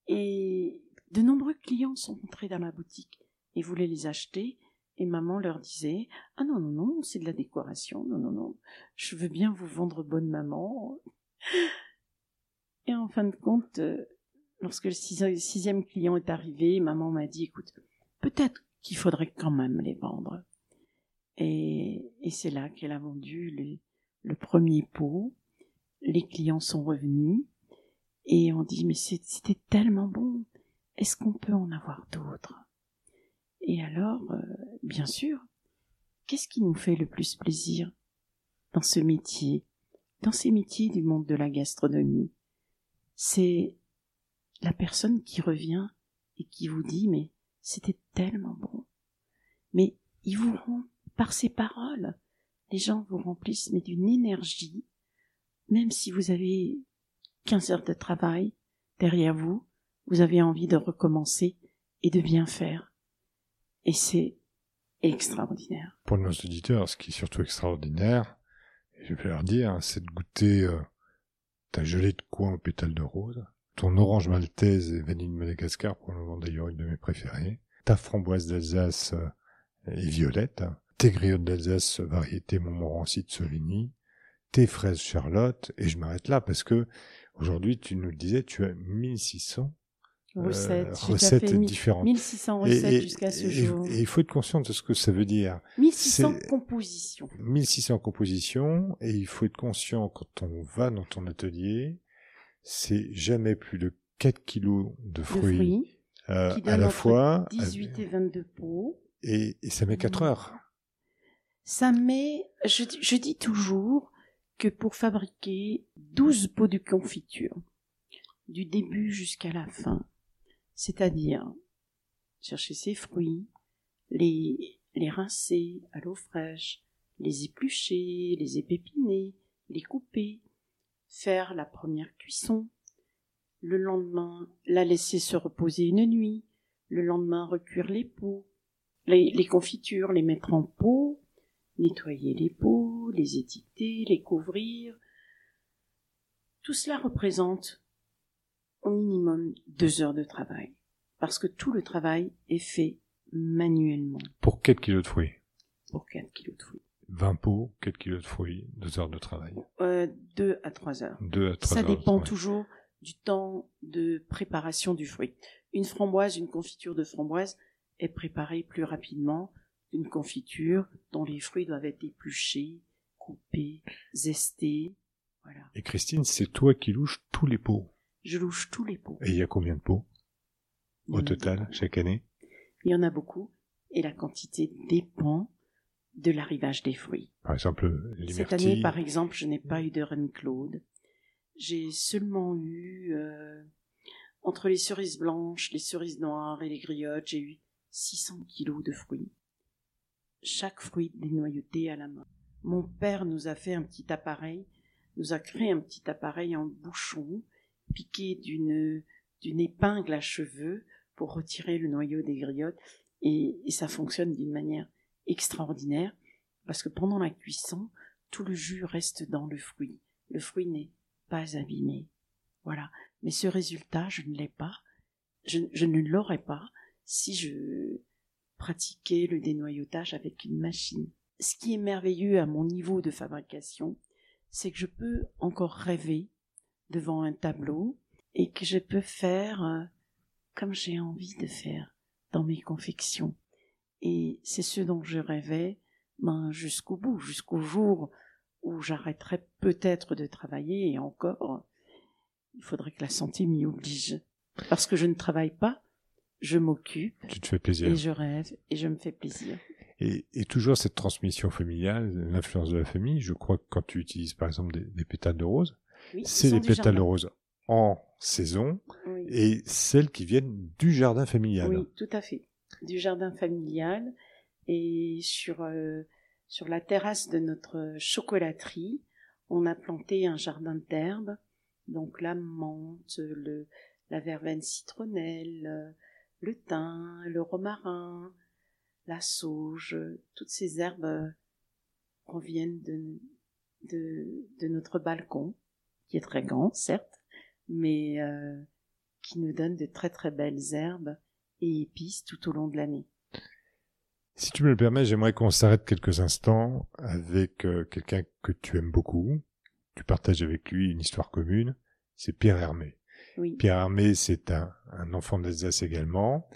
Et de nombreux clients sont entrés dans la boutique et voulaient les acheter, et maman leur disait Ah non, non, non, c'est de la décoration, non, non, non, je veux bien vous vendre bonne maman. Et en fin de compte, euh, lorsque le sixième client est arrivé, maman m'a dit Écoute, peut-être qu'il faudrait quand même les vendre. Et, et c'est là qu'elle a vendu le premier pot. Les clients sont revenus et on dit mais c'était tellement bon. Est-ce qu'on peut en avoir d'autres? Et alors, euh, bien sûr, qu'est-ce qui nous fait le plus plaisir dans ce métier, dans ces métiers du monde de la gastronomie C'est la personne qui revient et qui vous dit mais c'était tellement bon. Mais il vous rend par ces paroles, les gens vous remplissent mais d'une énergie, même si vous avez 15 heures de travail derrière vous, vous avez envie de recommencer et de bien faire. Et c'est extraordinaire. Pour nos auditeurs, ce qui est surtout extraordinaire, je vais leur dire, c'est de goûter euh, ta gelée de coin au pétale de rose, ton orange maltaise et vanille de Madagascar, pour le moment d'ailleurs une de mes préférées, ta framboise d'Alsace euh, et violette, tes griottes d'Alsace variété Montmorency de Sauvigny, tes fraises Charlotte, et je m'arrête là parce que aujourd'hui, tu nous le disais, tu as 1600 recettes, euh, recettes différentes. 1600 recettes jusqu'à ce jour. Et il faut être conscient de ce que ça veut dire. 1600 compositions. 1600 compositions, et il faut être conscient quand on va dans ton atelier, c'est jamais plus de 4 kilos de fruits, de fruits euh, à la fois. 18 et 22 pots. Et, et ça met 4 mmh. heures ça met, je, je dis toujours que pour fabriquer 12 pots de confiture, du début jusqu'à la fin, c'est-à-dire chercher ses fruits, les, les rincer à l'eau fraîche, les éplucher, les épépiner, les couper, faire la première cuisson, le lendemain la laisser se reposer une nuit, le lendemain recuire les pots, les, les confitures, les mettre en pot, nettoyer les pots, les étiqueter, les couvrir. Tout cela représente au minimum deux heures de travail, parce que tout le travail est fait manuellement. Pour 4 kilos de fruits. Pour 4 kilos de fruits. 20 pots, 4 kilos de fruits, 2 heures de travail. Euh, 2 à 3 heures. 2 à 3 Ça heures dépend toujours du temps de préparation du fruit. Une framboise, une confiture de framboise est préparée plus rapidement qu'une confiture dont les fruits doivent être épluchés, coupés, zestés. Voilà. Et Christine, c'est toi qui louches tous les pots. Je louche tous les pots. Et il y a combien de pots au total chaque année? Il y en a beaucoup et la quantité dépend de l'arrivage des fruits. Par exemple, les Cette année, par exemple, je n'ai pas eu de reine Claude. J'ai seulement eu, euh, entre les cerises blanches, les cerises noires et les griottes, j'ai eu 600 kilos de fruits. Chaque fruit dénoyauté à la main. Mon père nous a fait un petit appareil, nous a créé un petit appareil en bouchon, piqué d'une, d'une épingle à cheveux pour retirer le noyau des griottes. Et, et ça fonctionne d'une manière extraordinaire parce que pendant la cuisson, tout le jus reste dans le fruit. Le fruit n'est pas abîmé. Voilà. Mais ce résultat, je ne l'ai pas. Je, ne l'aurais pas si je pratiquais le dénoyautage avec une machine. Ce qui est merveilleux à mon niveau de fabrication, c'est que je peux encore rêver devant un tableau et que je peux faire euh, comme j'ai envie de faire dans mes confections. Et c'est ce dont je rêvais ben, jusqu'au bout, jusqu'au jour où j'arrêterai peut-être de travailler et encore, il faudrait que la santé m'y oblige. Parce que je ne travaille pas, je m'occupe Tu te fais plaisir. et je rêve et je me fais plaisir. Et, et toujours cette transmission familiale, l'influence de la famille, je crois que quand tu utilises par exemple des, des pétales de rose, Oui, c'est les pétales de rose en saison Oui. et celles qui viennent du jardin familial. Oui, tout à fait. Du jardin familial et sur euh, sur la terrasse de notre chocolaterie, on a planté un jardin d'herbes, donc la menthe, le la verveine citronnelle, le thym, le romarin, la sauge, toutes ces herbes proviennent de, de de notre balcon, qui est très grand, certes, mais euh, qui nous donne de très très belles herbes et épices tout au long de l'année. Si tu me le permets, j'aimerais qu'on s'arrête quelques instants avec euh, quelqu'un que tu aimes beaucoup. Tu partages avec lui une histoire commune. C'est Pierre Hermé. Oui, Pierre Hermé, c'est un, un enfant d'Alsace également.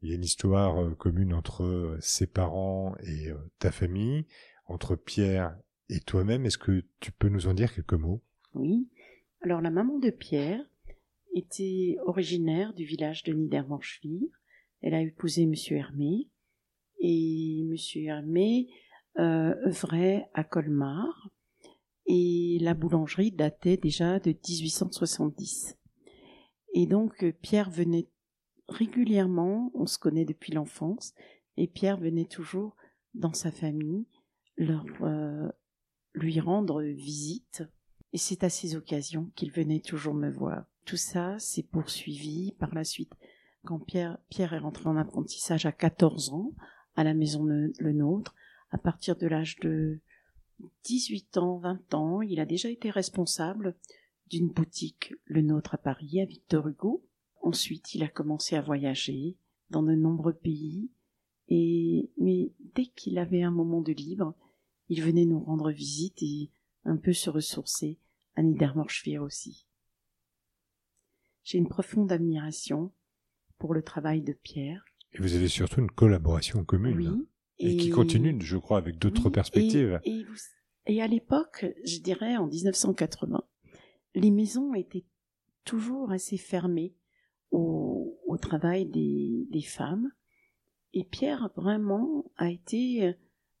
Il y a une histoire euh, commune entre euh, ses parents et ta famille, entre Pierre et toi-même. Est-ce que tu peux nous en dire quelques mots? Oui. Alors la maman de Pierre était originaire du village de Niedermorschwihr. Elle a épousé Monsieur Hermé et Monsieur Hermé euh, œuvrait à Colmar et la boulangerie datait déjà de 1870. Et donc euh, Pierre venait régulièrement, on se connaît depuis l'enfance, et Pierre venait toujours dans sa famille leur euh, lui rendre visite. Et c'est à ces occasions qu'il venait toujours me voir. Tout ça s'est poursuivi par la suite. Quand Pierre, est rentré en apprentissage à 14 ans, à la maison Le, Le Nôtre, à partir de l'âge de 18 ans, 20 ans, il a déjà été responsable d'une boutique Le Nôtre à Paris, à Victor Hugo. Ensuite, il a commencé à voyager dans de nombreux pays. Et, mais dès qu'il avait un moment de libre, il venait nous rendre visite et un peu se ressourcer à Niedermorschwihr aussi. J'ai une profonde admiration pour le travail de Pierre. Et vous avez surtout une collaboration commune. Oui. Et, qui continue, je crois, avec d'autres oui, perspectives. Et, et, vous- et à l'époque, je dirais en 1980, les maisons étaient toujours assez fermées au, au travail des, des femmes. Et Pierre, vraiment, a été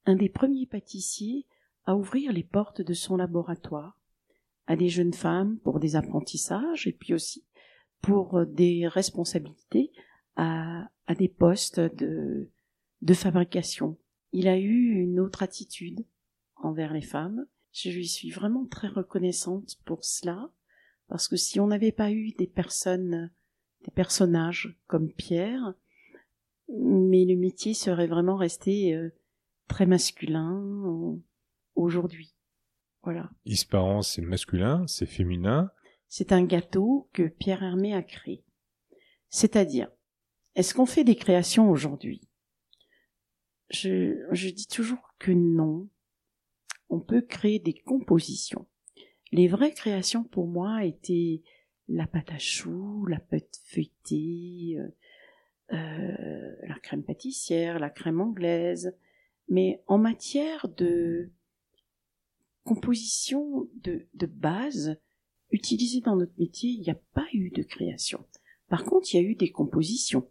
un des premiers pâtissiers à ouvrir les portes de son laboratoire à des jeunes femmes pour des apprentissages et puis aussi pour des responsabilités à, à des postes de, de fabrication. Il a eu une autre attitude envers les femmes. Je lui suis vraiment très reconnaissante pour cela, parce que si on n'avait pas eu des personnes, des personnages comme Pierre, mais le métier serait vraiment resté euh, très masculin euh, aujourd'hui. Voilà. Isparent, c'est masculin, c'est féminin. C'est un gâteau que Pierre Hermé a créé. C'est-à-dire, est-ce qu'on fait des créations aujourd'hui? Je, dis toujours que non. On peut créer des compositions. Les vraies créations pour moi étaient la pâte à choux, la pâte feuilletée, euh, euh, la crème pâtissière, la crème anglaise. Mais en matière de composition de, de base utilisée dans notre métier, il n'y a pas eu de création. Par contre, il y a eu des compositions,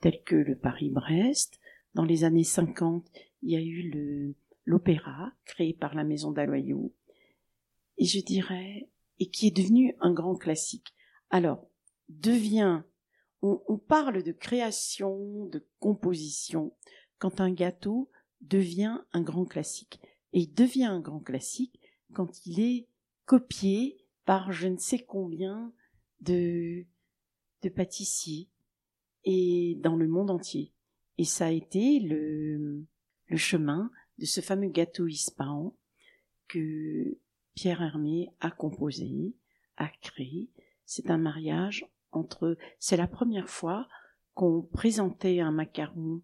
telles que le Paris-Brest. Dans les années 50, il y a eu l'opéra, créé par la maison d'Aloyau. Et je dirais, et qui est devenu un grand classique. Alors, devient, on, on parle de création, de composition, quand un gâteau devient un grand classique. Et il devient un grand classique quand il est copié par je ne sais combien de, de pâtissiers et dans le monde entier. Et ça a été le, le chemin de ce fameux gâteau Ispahan que Pierre Hermé a composé, a créé. C'est un mariage entre, c'est la première fois qu'on présentait un macaron,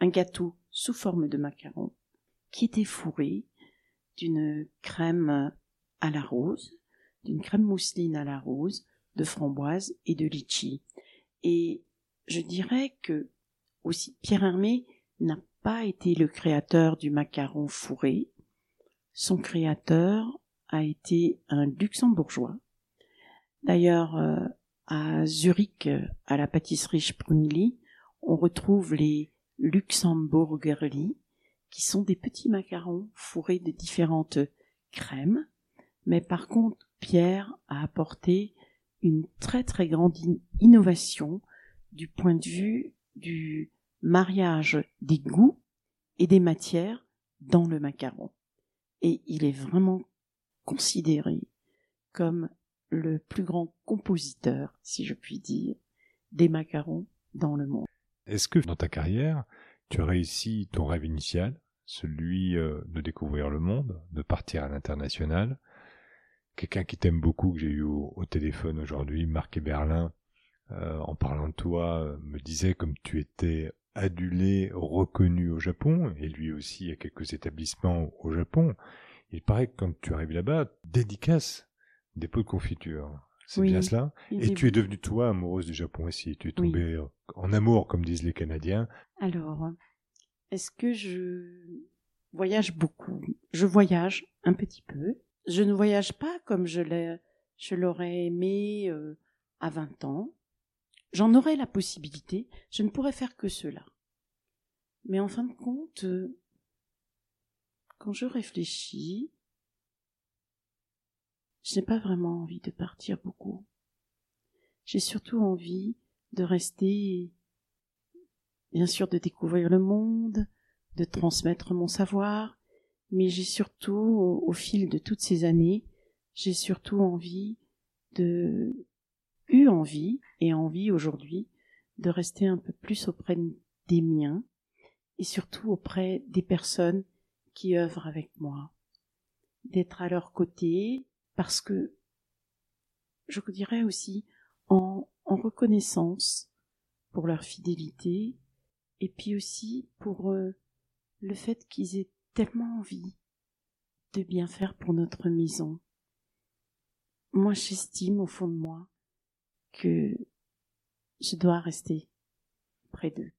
un gâteau sous forme de macaron, qui était fourré d'une crème à la rose, d'une crème mousseline à la rose, de framboise et de litchi. Et je dirais que aussi Pierre Hermé n'a pas été le créateur du macaron fourré. Son créateur a été un luxembourgeois. D'ailleurs, euh, à Zurich, à la pâtisserie Sprungli, on retrouve les Luxemburgerli, qui sont des petits macarons fourrés de différentes crèmes. Mais par contre, Pierre a apporté une très très grande innovation du point de vue du mariage des goûts et des matières dans le macaron. Et il est vraiment considéré comme le plus grand compositeur, si je puis dire, des macarons dans le monde. Est-ce que dans ta carrière, tu as réussi ton rêve initial, celui euh, de découvrir le monde, de partir à l'international Quelqu'un qui t'aime beaucoup, que j'ai eu au, téléphone aujourd'hui, Marc Berlin, euh, en parlant de toi, euh, me disait comme tu étais adulé, reconnu au Japon, et lui aussi a quelques établissements au Japon. Il paraît que quand tu arrives là-bas, dédicace des pots de confiture. C'est bien cela. Et tu es devenue toi amoureuse du Japon aussi. Tu es tombée en amour, comme disent les Canadiens. Alors, est-ce que je voyage beaucoup? Je voyage un petit peu. Je ne voyage pas comme je l'ai, je l'aurais aimé euh, à 20 ans. J'en aurais la possibilité, je ne pourrais faire que cela. Mais en fin de compte, euh, quand je réfléchis, je n'ai pas vraiment envie de partir beaucoup. J'ai surtout envie de rester, bien sûr, de découvrir le monde, de transmettre mon savoir, mais j'ai surtout, au, fil de toutes ces années, j'ai surtout envie de eu envie et envie aujourd'hui de rester un peu plus auprès des miens et surtout auprès des personnes qui œuvrent avec moi, d'être à leur côté parce que je dirais aussi en, en reconnaissance pour leur fidélité et puis aussi pour euh, le fait qu'ils aient tellement envie de bien faire pour notre maison. Moi, j'estime au fond de moi que je dois rester près d'eux.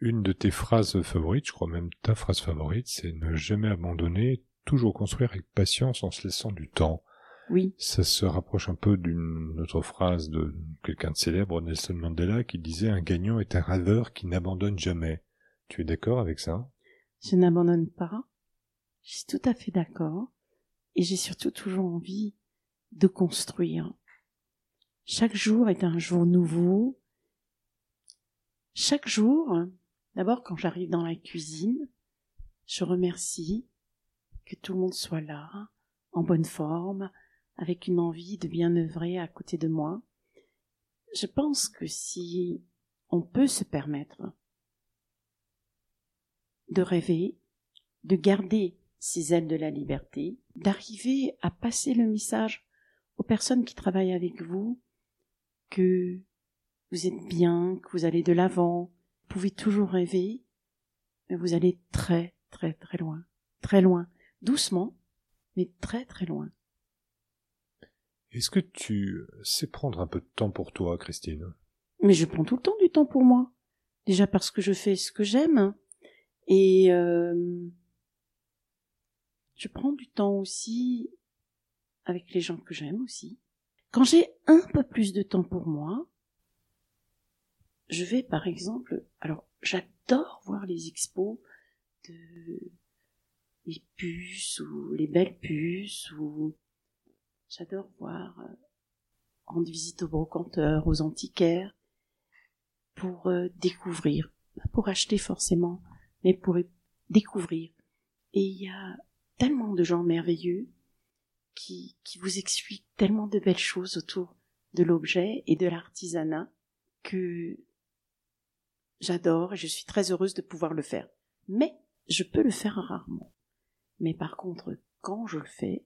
Une de tes phrases favorites, je crois même ta phrase favorite, c'est ne jamais abandonner, toujours construire avec patience en se laissant du temps. Oui. Ça se rapproche un peu d'une autre phrase de quelqu'un de célèbre, Nelson Mandela, qui disait un gagnant est un rêveur qui n'abandonne jamais. Tu es d'accord avec ça? Je n'abandonne pas. Je suis tout à fait d'accord. Et j'ai surtout toujours envie de construire. Chaque jour est un jour nouveau. Chaque jour, d'abord quand j'arrive dans la cuisine, je remercie que tout le monde soit là, en bonne forme, avec une envie de bien œuvrer à côté de moi. Je pense que si on peut se permettre de rêver, de garder ses ailes de la liberté, d'arriver à passer le message aux personnes qui travaillent avec vous, que vous êtes bien, que vous allez de l'avant, vous pouvez toujours rêver, mais vous allez très, très, très loin. Très loin. Doucement, mais très, très loin. Est-ce que tu sais prendre un peu de temps pour toi, Christine? Mais je prends tout le temps du temps pour moi. Déjà parce que je fais ce que j'aime. Et euh, je prends du temps aussi avec les gens que j'aime aussi. Quand j'ai un peu plus de temps pour moi, je vais par exemple, alors j'adore voir les expos de les puces ou les belles puces ou j'adore voir euh, rendre visite aux brocanteurs, aux antiquaires pour euh, découvrir, pour acheter forcément, mais pour découvrir. Et il y a tellement de gens merveilleux qui, qui vous expliquent tellement de belles choses autour de l'objet et de l'artisanat que j'adore et je suis très heureuse de pouvoir le faire. Mais je peux le faire rarement. Mais par contre, quand je le fais,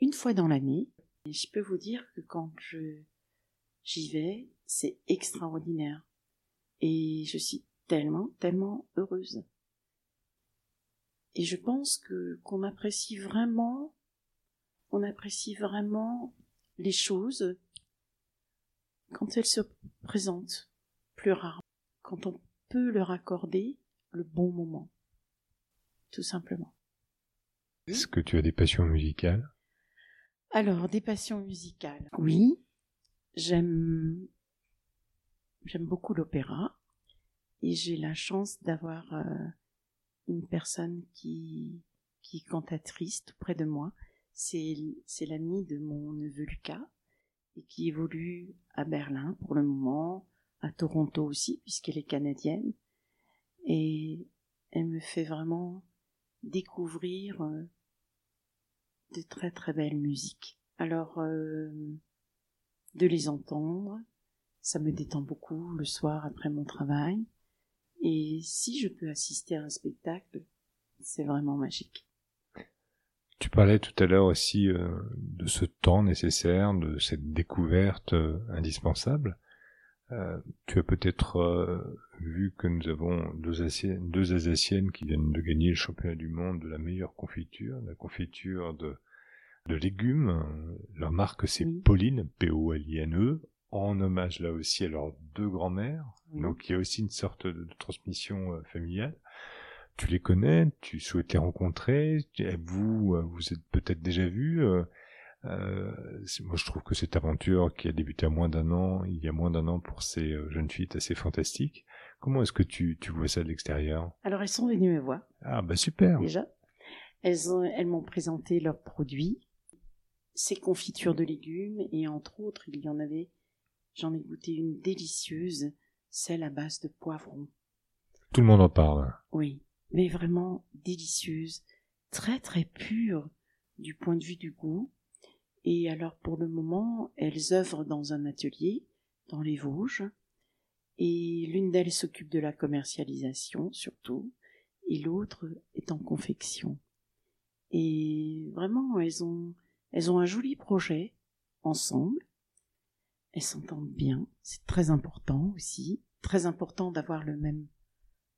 une fois dans l'année, je peux vous dire que quand je j'y vais, c'est extraordinaire. Et je suis tellement, tellement heureuse. Et je pense que qu'on apprécie vraiment, on apprécie vraiment les choses quand elles se présentent plus rarement, quand on peut leur accorder le bon moment, tout simplement. Est-ce que tu as des passions musicales? Alors, des passions musicales. Oui, j'aime j'aime beaucoup l'opéra et j'ai la chance d'avoir euh, une personne qui qui cantatrice tout près de moi. C'est l'amie de mon neveu Lucas et qui évolue à Berlin pour le moment, à Toronto aussi puisqu'elle est canadienne et elle me fait vraiment découvrir euh, de très très belles musiques. Alors euh, de les entendre, ça me détend beaucoup le soir après mon travail. Et si je peux assister à un spectacle, c'est vraiment magique. Tu parlais tout à l'heure aussi euh, de ce temps nécessaire, de cette découverte euh, indispensable. Euh, tu as peut-être vu que nous avons deux, Alsaciennes qui viennent de gagner le championnat du monde de la meilleure confiture, la confiture de, de légumes. Leur marque c'est Pauline, P-O-L-I-N-E, en hommage là aussi à leurs deux grands-mères. Donc il y a aussi une sorte de, transmission euh, familiale. Tu les connais, tu souhaitais rencontrer, vous, euh, vous êtes peut-être déjà vus. Euh, euh, moi, je trouve que cette aventure qui a débuté à moins d'un an, il y a moins d'un an pour ces jeunes filles, est assez fantastique. Comment est-ce que tu, tu vois ça de l'extérieur? Alors, elles sont venues me voir. Ah, bah super. Déjà, elles, ont, elles m'ont présenté leurs produits, ces confitures de légumes, et entre autres, il y en avait J'en ai goûté une délicieuse, celle à base de poivron. Tout le monde en parle. Oui, mais vraiment délicieuse, très très pure du point de vue du goût. Et alors pour le moment, elles œuvrent dans un atelier dans les Vosges, et l'une d'elles s'occupe de la commercialisation surtout, et l'autre est en confection. Et vraiment, elles ont, elles ont un joli projet ensemble, elles s'entendent bien, c'est très important aussi, très important d'avoir le même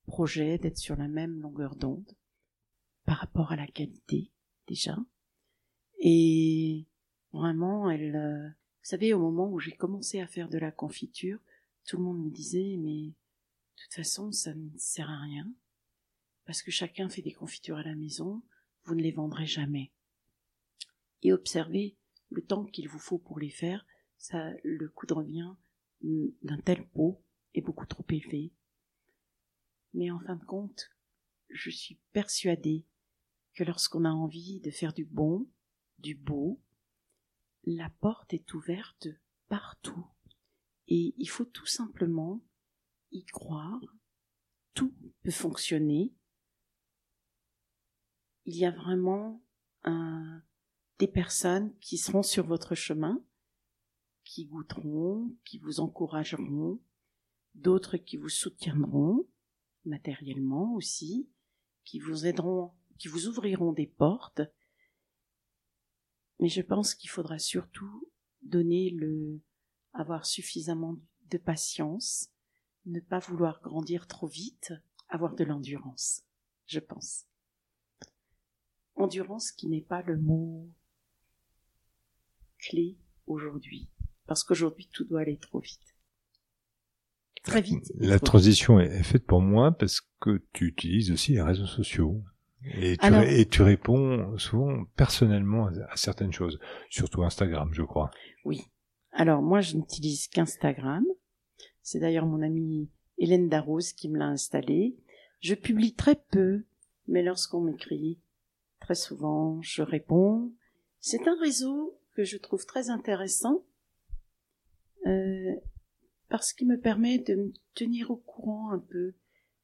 projet, d'être sur la même longueur d'onde par rapport à la qualité déjà. Et vraiment, elle, euh, vous savez, au moment où j'ai commencé à faire de la confiture, tout le monde me disait, mais de toute façon, ça ne sert à rien, parce que chacun fait des confitures à la maison, vous ne les vendrez jamais. Et observez le temps qu'il vous faut pour les faire, le coût de revient d'un tel pot est beaucoup trop élevé. Mais en fin de compte, je suis persuadée que lorsqu'on a envie de faire du bon, du beau, la porte est ouverte partout. Et il faut tout simplement y croire. Tout peut fonctionner. Il y a vraiment des personnes qui seront sur votre chemin qui goûteront, qui vous encourageront, d'autres qui vous soutiendront matériellement aussi, qui vous aideront, qui vous ouvriront des portes. Mais je pense qu'il faudra surtout donner le, avoir suffisamment de patience, ne pas vouloir grandir trop vite, avoir de l'endurance, je pense. Endurance qui n'est pas le mot clé aujourd'hui, parce qu'aujourd'hui tout doit aller trop vite. Très vite. La transition est faite pour moi parce que tu utilises aussi les réseaux sociaux. Et tu, et tu réponds souvent personnellement à, certaines choses, surtout Instagram, je crois. Oui. Alors moi, je n'utilise qu'Instagram. C'est d'ailleurs mon amie Hélène Darroze qui me l'a installé. Je publie très peu, mais lorsqu'on m'écrit, très souvent, je réponds. C'est un réseau que je trouve très intéressant euh, parce qu'il me permet de me tenir au courant un peu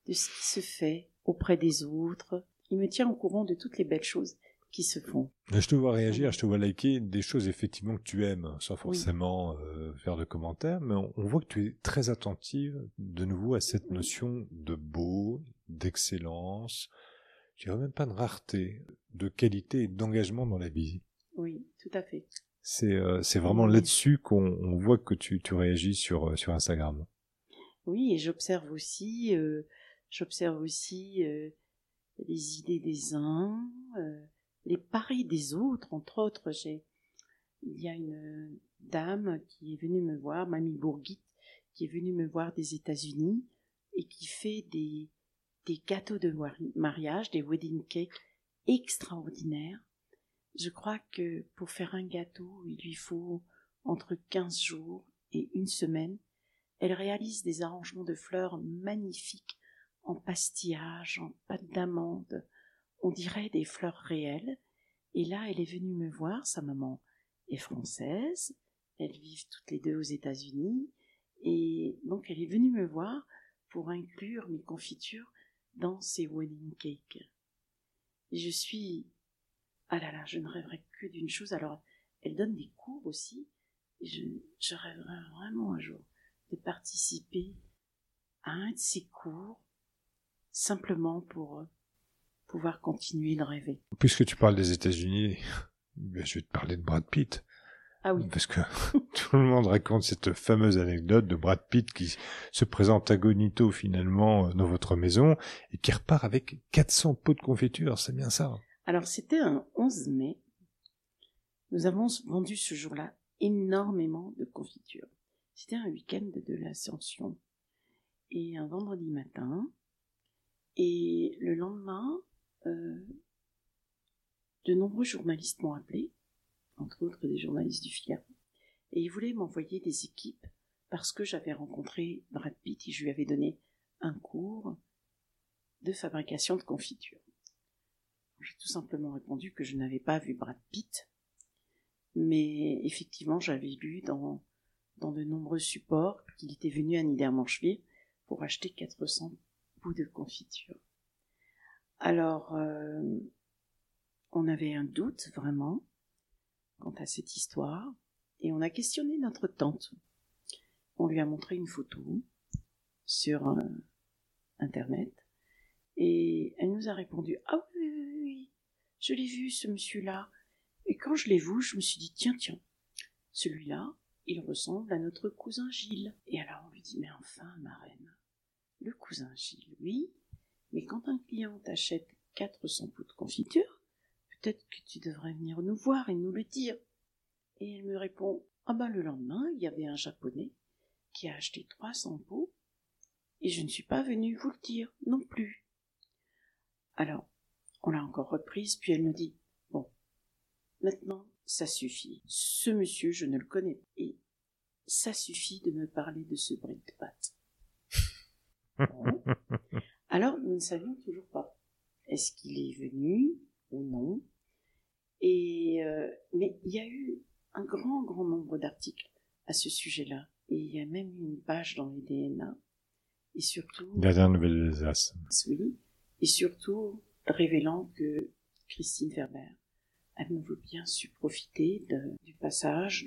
de ce qui se fait auprès des autres. Il me tient au courant de toutes les belles choses qui se font. Je te vois réagir, je te vois liker des choses effectivement que tu aimes, sans forcément euh, faire de commentaires, mais on, voit que tu es très attentive de nouveau à cette notion de beau, d'excellence, je dirais même pas de rareté, de qualité et d'engagement dans la vie. Oui, tout à fait. C'est euh, c'est vraiment là-dessus qu'on voit que tu, tu réagis sur, euh, sur Instagram. Oui, et j'observe aussi, euh, aussi les idées des uns, les paris des autres. Entre autres, j'ai il y a une dame qui est venue me voir, Mamie Bourguit, qui est venue me voir des États-Unis et qui fait des des gâteaux de mariage, des wedding cakes extraordinaires. Je crois que pour faire un gâteau, il lui faut entre 15 jours et une semaine. Elle réalise des arrangements de fleurs magnifiques en pastillage, en pâte d'amande. On dirait des fleurs réelles. Et là, elle est venue me voir. Sa maman est française. Elles vivent toutes les deux aux États-Unis. Et donc, elle est venue me voir pour inclure mes confitures dans ces wedding cakes. Je suis, ah là là, je ne rêverais que d'une chose. Alors, elle donne des cours aussi. Et je, je rêverais vraiment un jour de participer à un de ces cours, simplement pour pouvoir continuer de rêver. Puisque tu parles des États-Unis, ben, je vais te parler de Brad Pitt. Ah oui. Parce que tout le monde raconte cette fameuse anecdote de Brad Pitt qui se présente agonito finalement euh, dans votre maison et qui repart avec 400 pots de confiture, c'est bien ça Alors c'était un 11 mai. Nous avons vendu ce jour-là énormément de confitures. C'était un week-end de l'Ascension et un vendredi matin. Et le lendemain, euh, de nombreux journalistes m'ont appelé entre autres des journalistes du Figaro, et il voulait m'envoyer des équipes parce que j'avais rencontré Brad Pitt et je lui avais donné un cours de fabrication de confitures. J'ai tout simplement répondu que je n'avais pas vu Brad Pitt, mais effectivement j'avais lu dans, dans de nombreux supports qu'il était venu à Niedermancheville pour acheter 400 bouts de confiture. Alors, euh, on avait un doute vraiment, quant à cette histoire, et on a questionné notre tante. On lui a montré une photo sur euh, Internet, et elle nous a répondu Ah oui, oui, oui, je l'ai vu, ce monsieur-là. Et quand je l'ai vu, je me suis dit Tiens, tiens, celui-là, il ressemble à notre cousin Gilles. Et alors on lui dit Mais enfin, ma reine, le cousin Gilles, oui, mais quand un client t'achète 400 pots de confiture, Peut-être que tu devrais venir nous voir et nous le dire. Et elle me répond Ah ben le lendemain, il y avait un japonais qui a acheté 300 pots et je ne suis pas venue vous le dire non plus. Alors, on l'a encore reprise, puis elle nous dit Bon, maintenant, ça suffit. Ce monsieur, je ne le connais pas. Et ça suffit de me parler de ce brick de pâte. Alors, nous ne savions toujours pas. Est-ce qu'il est venu ou non? Et euh, mais il y a eu un grand grand nombre d'articles à ce sujet-là et il y a même une page dans les DNA et surtout dernière nouvelle d'Alsace. Oui, et surtout révélant que Christine Ferber a nouveau bien su profiter du passage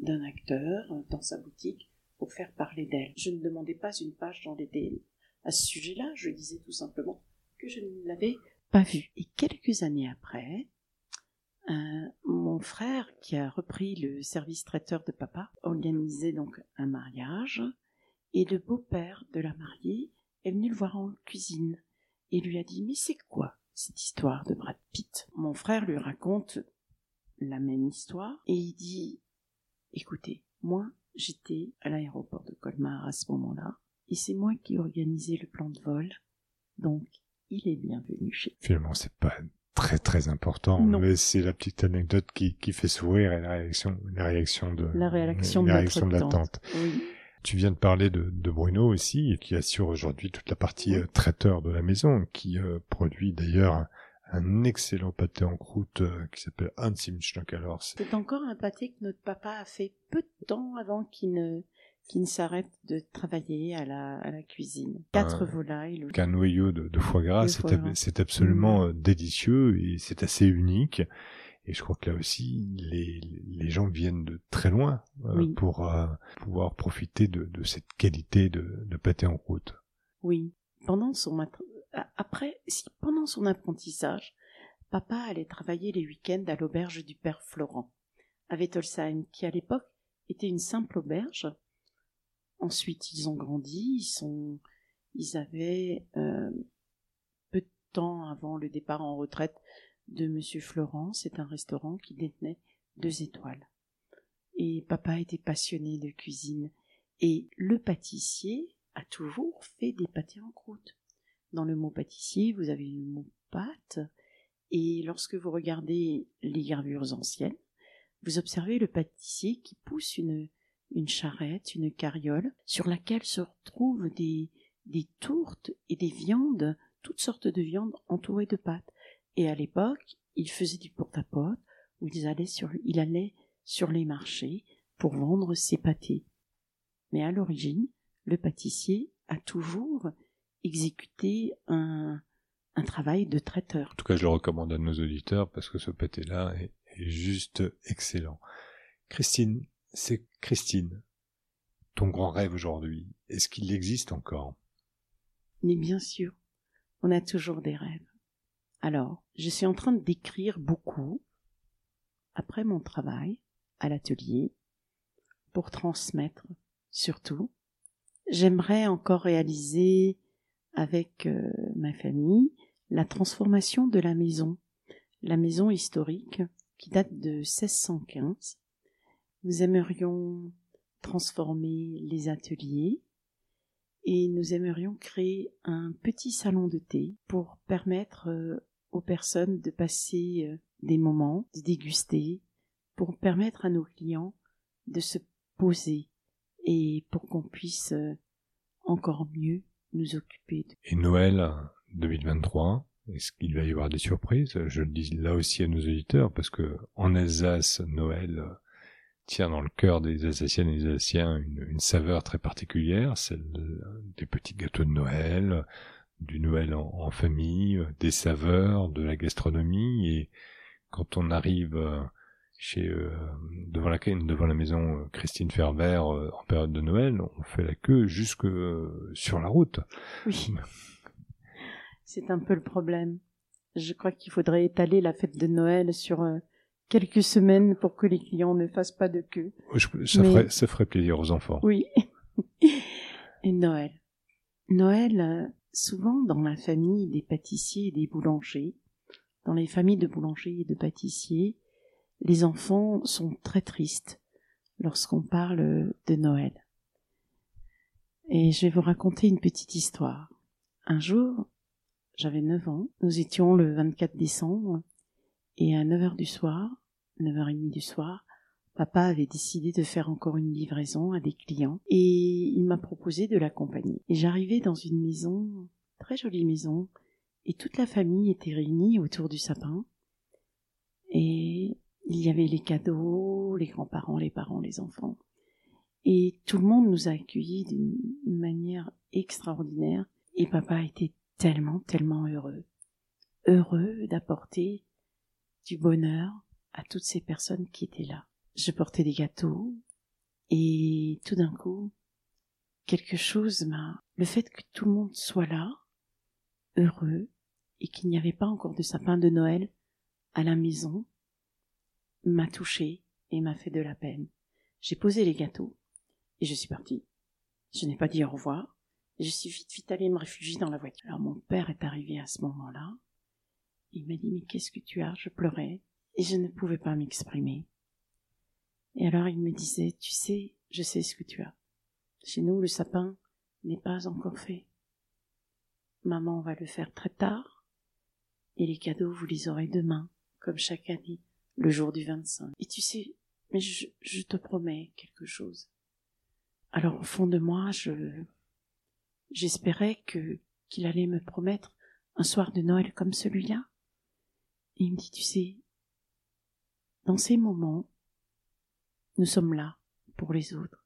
d'un acteur dans sa boutique pour faire parler d'elle. Je ne demandais pas une page dans les DNA à ce sujet-là, je disais tout simplement que je ne l'avais pas vu. Et quelques années après, mon frère, qui a repris le service traiteur de papa, organisait donc un mariage, et le beau-père de la mariée est venue le voir en cuisine et lui a dit Mais c'est quoi cette histoire de Brad Pitt? Mon frère lui raconte la même histoire et il dit Écoutez, moi, j'étais à l'aéroport de Colmar à ce moment-là et c'est moi qui organisais le plan de vol. Donc, il est bienvenu chez Finalement, c'est pas très très important, Non. mais c'est la petite anecdote qui, qui fait sourire et la réaction, la réaction de La réaction de la notre réaction de la tante. tante. Oui, Tu viens de parler de, de Bruno aussi, qui assure aujourd'hui toute la partie euh, traiteur de la maison, qui euh, produit d'ailleurs un, un excellent pâté en croûte euh, qui s'appelle Hansimschnock. Alors, c'est encore un pâté que notre papa a fait peu de temps avant qu'il ne ne s'arrête de travailler à la, à la cuisine. Quatre volailles. le- qu'un noyau de, de foie gras, c'est absolument euh, délicieux et c'est assez unique. Et je crois que là aussi, les, les gens viennent de très loin euh, Oui. pour euh, pouvoir profiter de, de cette qualité de, de pâté en croûte. Oui. Pendant son a- après, si pendant son apprentissage, papa allait travailler les week-ends à l'auberge du père Florent, à Wettolsheim, qui à l'époque était une simple auberge. Ensuite, ils ont grandi, ils sont, ils avaient euh, peu de temps avant le départ en retraite de Monsieur Florent. C'est un restaurant qui détenait deux étoiles. Et papa était passionné de cuisine. Et le pâtissier a toujours fait des pâtés en croûte. Dans le mot pâtissier, vous avez le mot pâte. Et lorsque vous regardez les gravures anciennes, vous observez le pâtissier qui pousse une, une charrette, une carriole, sur laquelle se retrouvent des, des tourtes et des viandes, toutes sortes de viandes entourées de pâtes. Et à l'époque, il faisait du porte-à-porte, où ils allaient sur, il allait sur les marchés pour vendre ses pâtés. Mais à l'origine, le pâtissier a toujours exécuté un, un travail de traiteur. En tout cas, je le recommande à nos auditeurs parce que ce pâté-là est, est juste excellent. Christine, c'est Christine. Ton grand rêve aujourd'hui, est-ce qu'il existe encore? Mais bien sûr, on a toujours des rêves. Alors, je suis en train d'écrire beaucoup, après mon travail, à l'atelier, pour transmettre, surtout. J'aimerais encore réaliser avec euh, ma famille la transformation de la maison, la maison historique qui date de 1615. Nous aimerions transformer les ateliers, et nous aimerions créer un petit salon de thé pour permettre euh, aux personnes de passer euh, des moments, de déguster, pour permettre à nos clients de se poser et pour qu'on puisse euh, encore mieux nous occuper Et Noël 2023, est-ce qu'il va y avoir des surprises? Je le dis là aussi à nos auditeurs parce que en Alsace, Noël tient dans le cœur des Alsaciennes et des Alsaciens une, une saveur très particulière, celle de- des petits gâteaux de Noël, du Noël en, en famille, des saveurs, de la gastronomie. Et quand on arrive euh, chez euh, devant la devant la maison euh, Christine Ferber euh, en période de Noël, on fait la queue jusque euh, sur la route. Oui. C'est un peu le problème. Je crois qu'il faudrait étaler la fête de Noël sur quelques semaines pour que les clients ne fassent pas de queue. Je- ça, Mais- ferait, ça ferait plaisir aux enfants. Oui. Et Noël. Noël, euh, souvent dans la famille des pâtissiers et des boulangers, dans les familles de boulangers et de pâtissiers, les enfants sont très tristes lorsqu'on parle de Noël. Et je vais vous raconter une petite histoire. Un jour, j'avais 9 ans, nous étions le 24 décembre, et à 9 heures du soir, 9h30 du soir, Papa avait décidé de faire encore une livraison à des clients et il m'a proposé de l'accompagner. Et j'arrivais dans une maison, très jolie maison, et toute la famille était réunie autour du sapin. Et il y avait les cadeaux, les grands-parents, les parents, les enfants. Et tout le monde nous a accueillis d'une manière extraordinaire. Et papa était tellement, tellement heureux. Heureux d'apporter du bonheur à toutes ces personnes qui étaient là je portais des gâteaux et tout d'un coup, quelque chose m'a... Le fait que tout le monde soit là, heureux, et qu'il n'y avait pas encore de sapin de Noël à la maison, m'a touché et m'a fait de la peine. J'ai posé les gâteaux et je suis partie. Je n'ai pas dit au revoir, je suis vite, vite allée me réfugier dans la voiture. Alors mon père est arrivé à ce moment-là. Il m'a dit, mais qu'est-ce que tu as? Je pleurais et je ne pouvais pas m'exprimer. Et alors il me disait, tu sais, je sais ce que tu as. Chez nous, le sapin n'est pas encore fait. Maman va le faire très tard, et les cadeaux, vous les aurez demain, comme chaque année, le jour du 25. Et tu sais, mais je, te promets quelque chose. Alors au fond de moi, je j'espérais qu'il allait me promettre un soir de Noël comme celui-là. Et il me dit, tu sais, dans ces moments, nous sommes là pour les autres,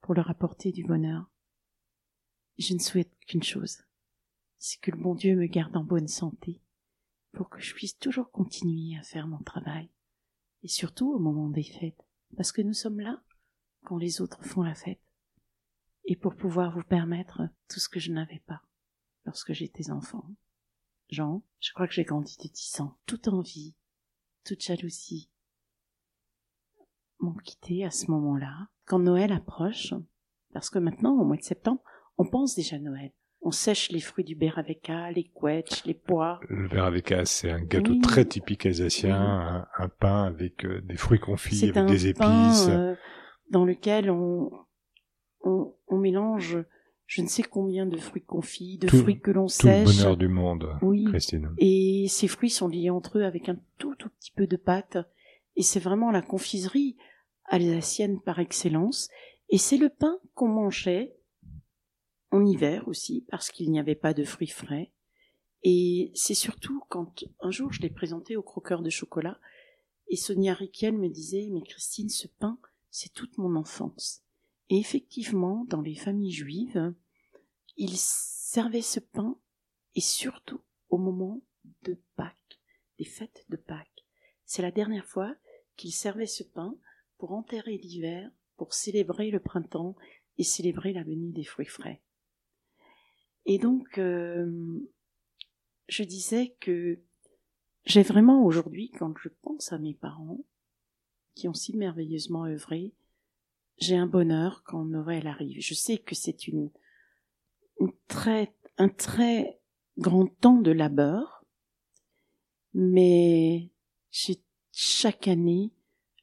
pour leur apporter du bonheur. Je ne souhaite qu'une chose, c'est que le bon Dieu me garde en bonne santé, pour que je puisse toujours continuer à faire mon travail, et surtout au moment des fêtes, parce que nous sommes là quand les autres font la fête, et pour pouvoir vous permettre tout ce que je n'avais pas lorsque j'étais enfant. Jean, je crois que j'ai grandi de dix ans, toute envie, toute jalousie, m'ont quitté à ce moment-là, quand Noël approche, parce que maintenant, au mois de septembre, on pense déjà à Noël. On sèche les fruits du beraveka, les quetches, les pois. Le beraveka, c'est un gâteau très typique alsacien, un, pain avec euh, des fruits confits, avec des épices. Euh, dans lequel on, on, on, mélange je ne sais combien de fruits confits, de fruits que l'on sèche. Tout le bonheur du monde, oui. Christine. Et ces fruits sont liés entre eux avec un tout, tout petit peu de pâte. Et c'est vraiment la confiserie alsacienne par excellence. Et c'est le pain qu'on mangeait en hiver aussi, parce qu'il n'y avait pas de fruits frais. Et c'est surtout quand un jour je l'ai présenté au croqueur de chocolat, et Sonia Riquel me disait, mais Christine, ce pain, c'est toute mon enfance. Et effectivement, dans les familles juives, ils servaient ce pain, et surtout au moment de Pâques, des fêtes de Pâques. C'est la dernière fois qu'ils servaient ce pain pour enterrer l'hiver, pour célébrer le printemps et célébrer la venue des fruits frais. Et donc, euh, je disais que j'ai vraiment aujourd'hui, quand je pense à mes parents, qui ont si merveilleusement œuvré, j'ai un bonheur quand Noël arrive. Je sais que c'est une, très, un très grand temps de labeur, mais j'ai chaque année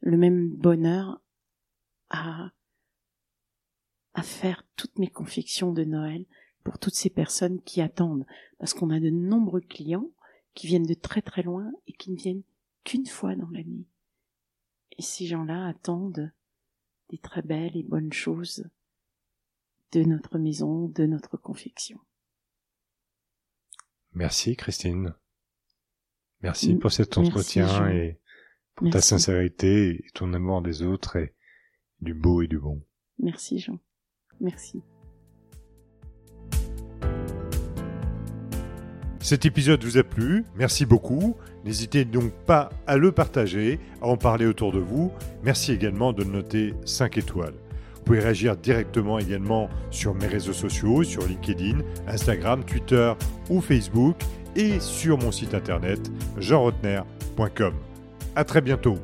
le même bonheur à, à faire toutes mes confections de Noël pour toutes ces personnes qui attendent, parce qu'on a de nombreux clients qui viennent de très très loin et qui ne viennent qu'une fois dans l'année. Et ces gens-là attendent des très belles et bonnes choses de notre maison, de notre confection. Merci Christine. Merci pour cet entretien et pour ta sincérité et ton amour des autres et du beau et du bon. Merci Jean. Merci. Cet épisode vous a plu, merci beaucoup. N'hésitez donc pas à le partager, à en parler autour de vous. Merci également de noter 5 étoiles. Vous pouvez réagir directement également sur mes réseaux sociaux, sur LinkedIn, Instagram, Twitter ou Facebook et sur mon site internet jeanrotner.com. À très bientôt.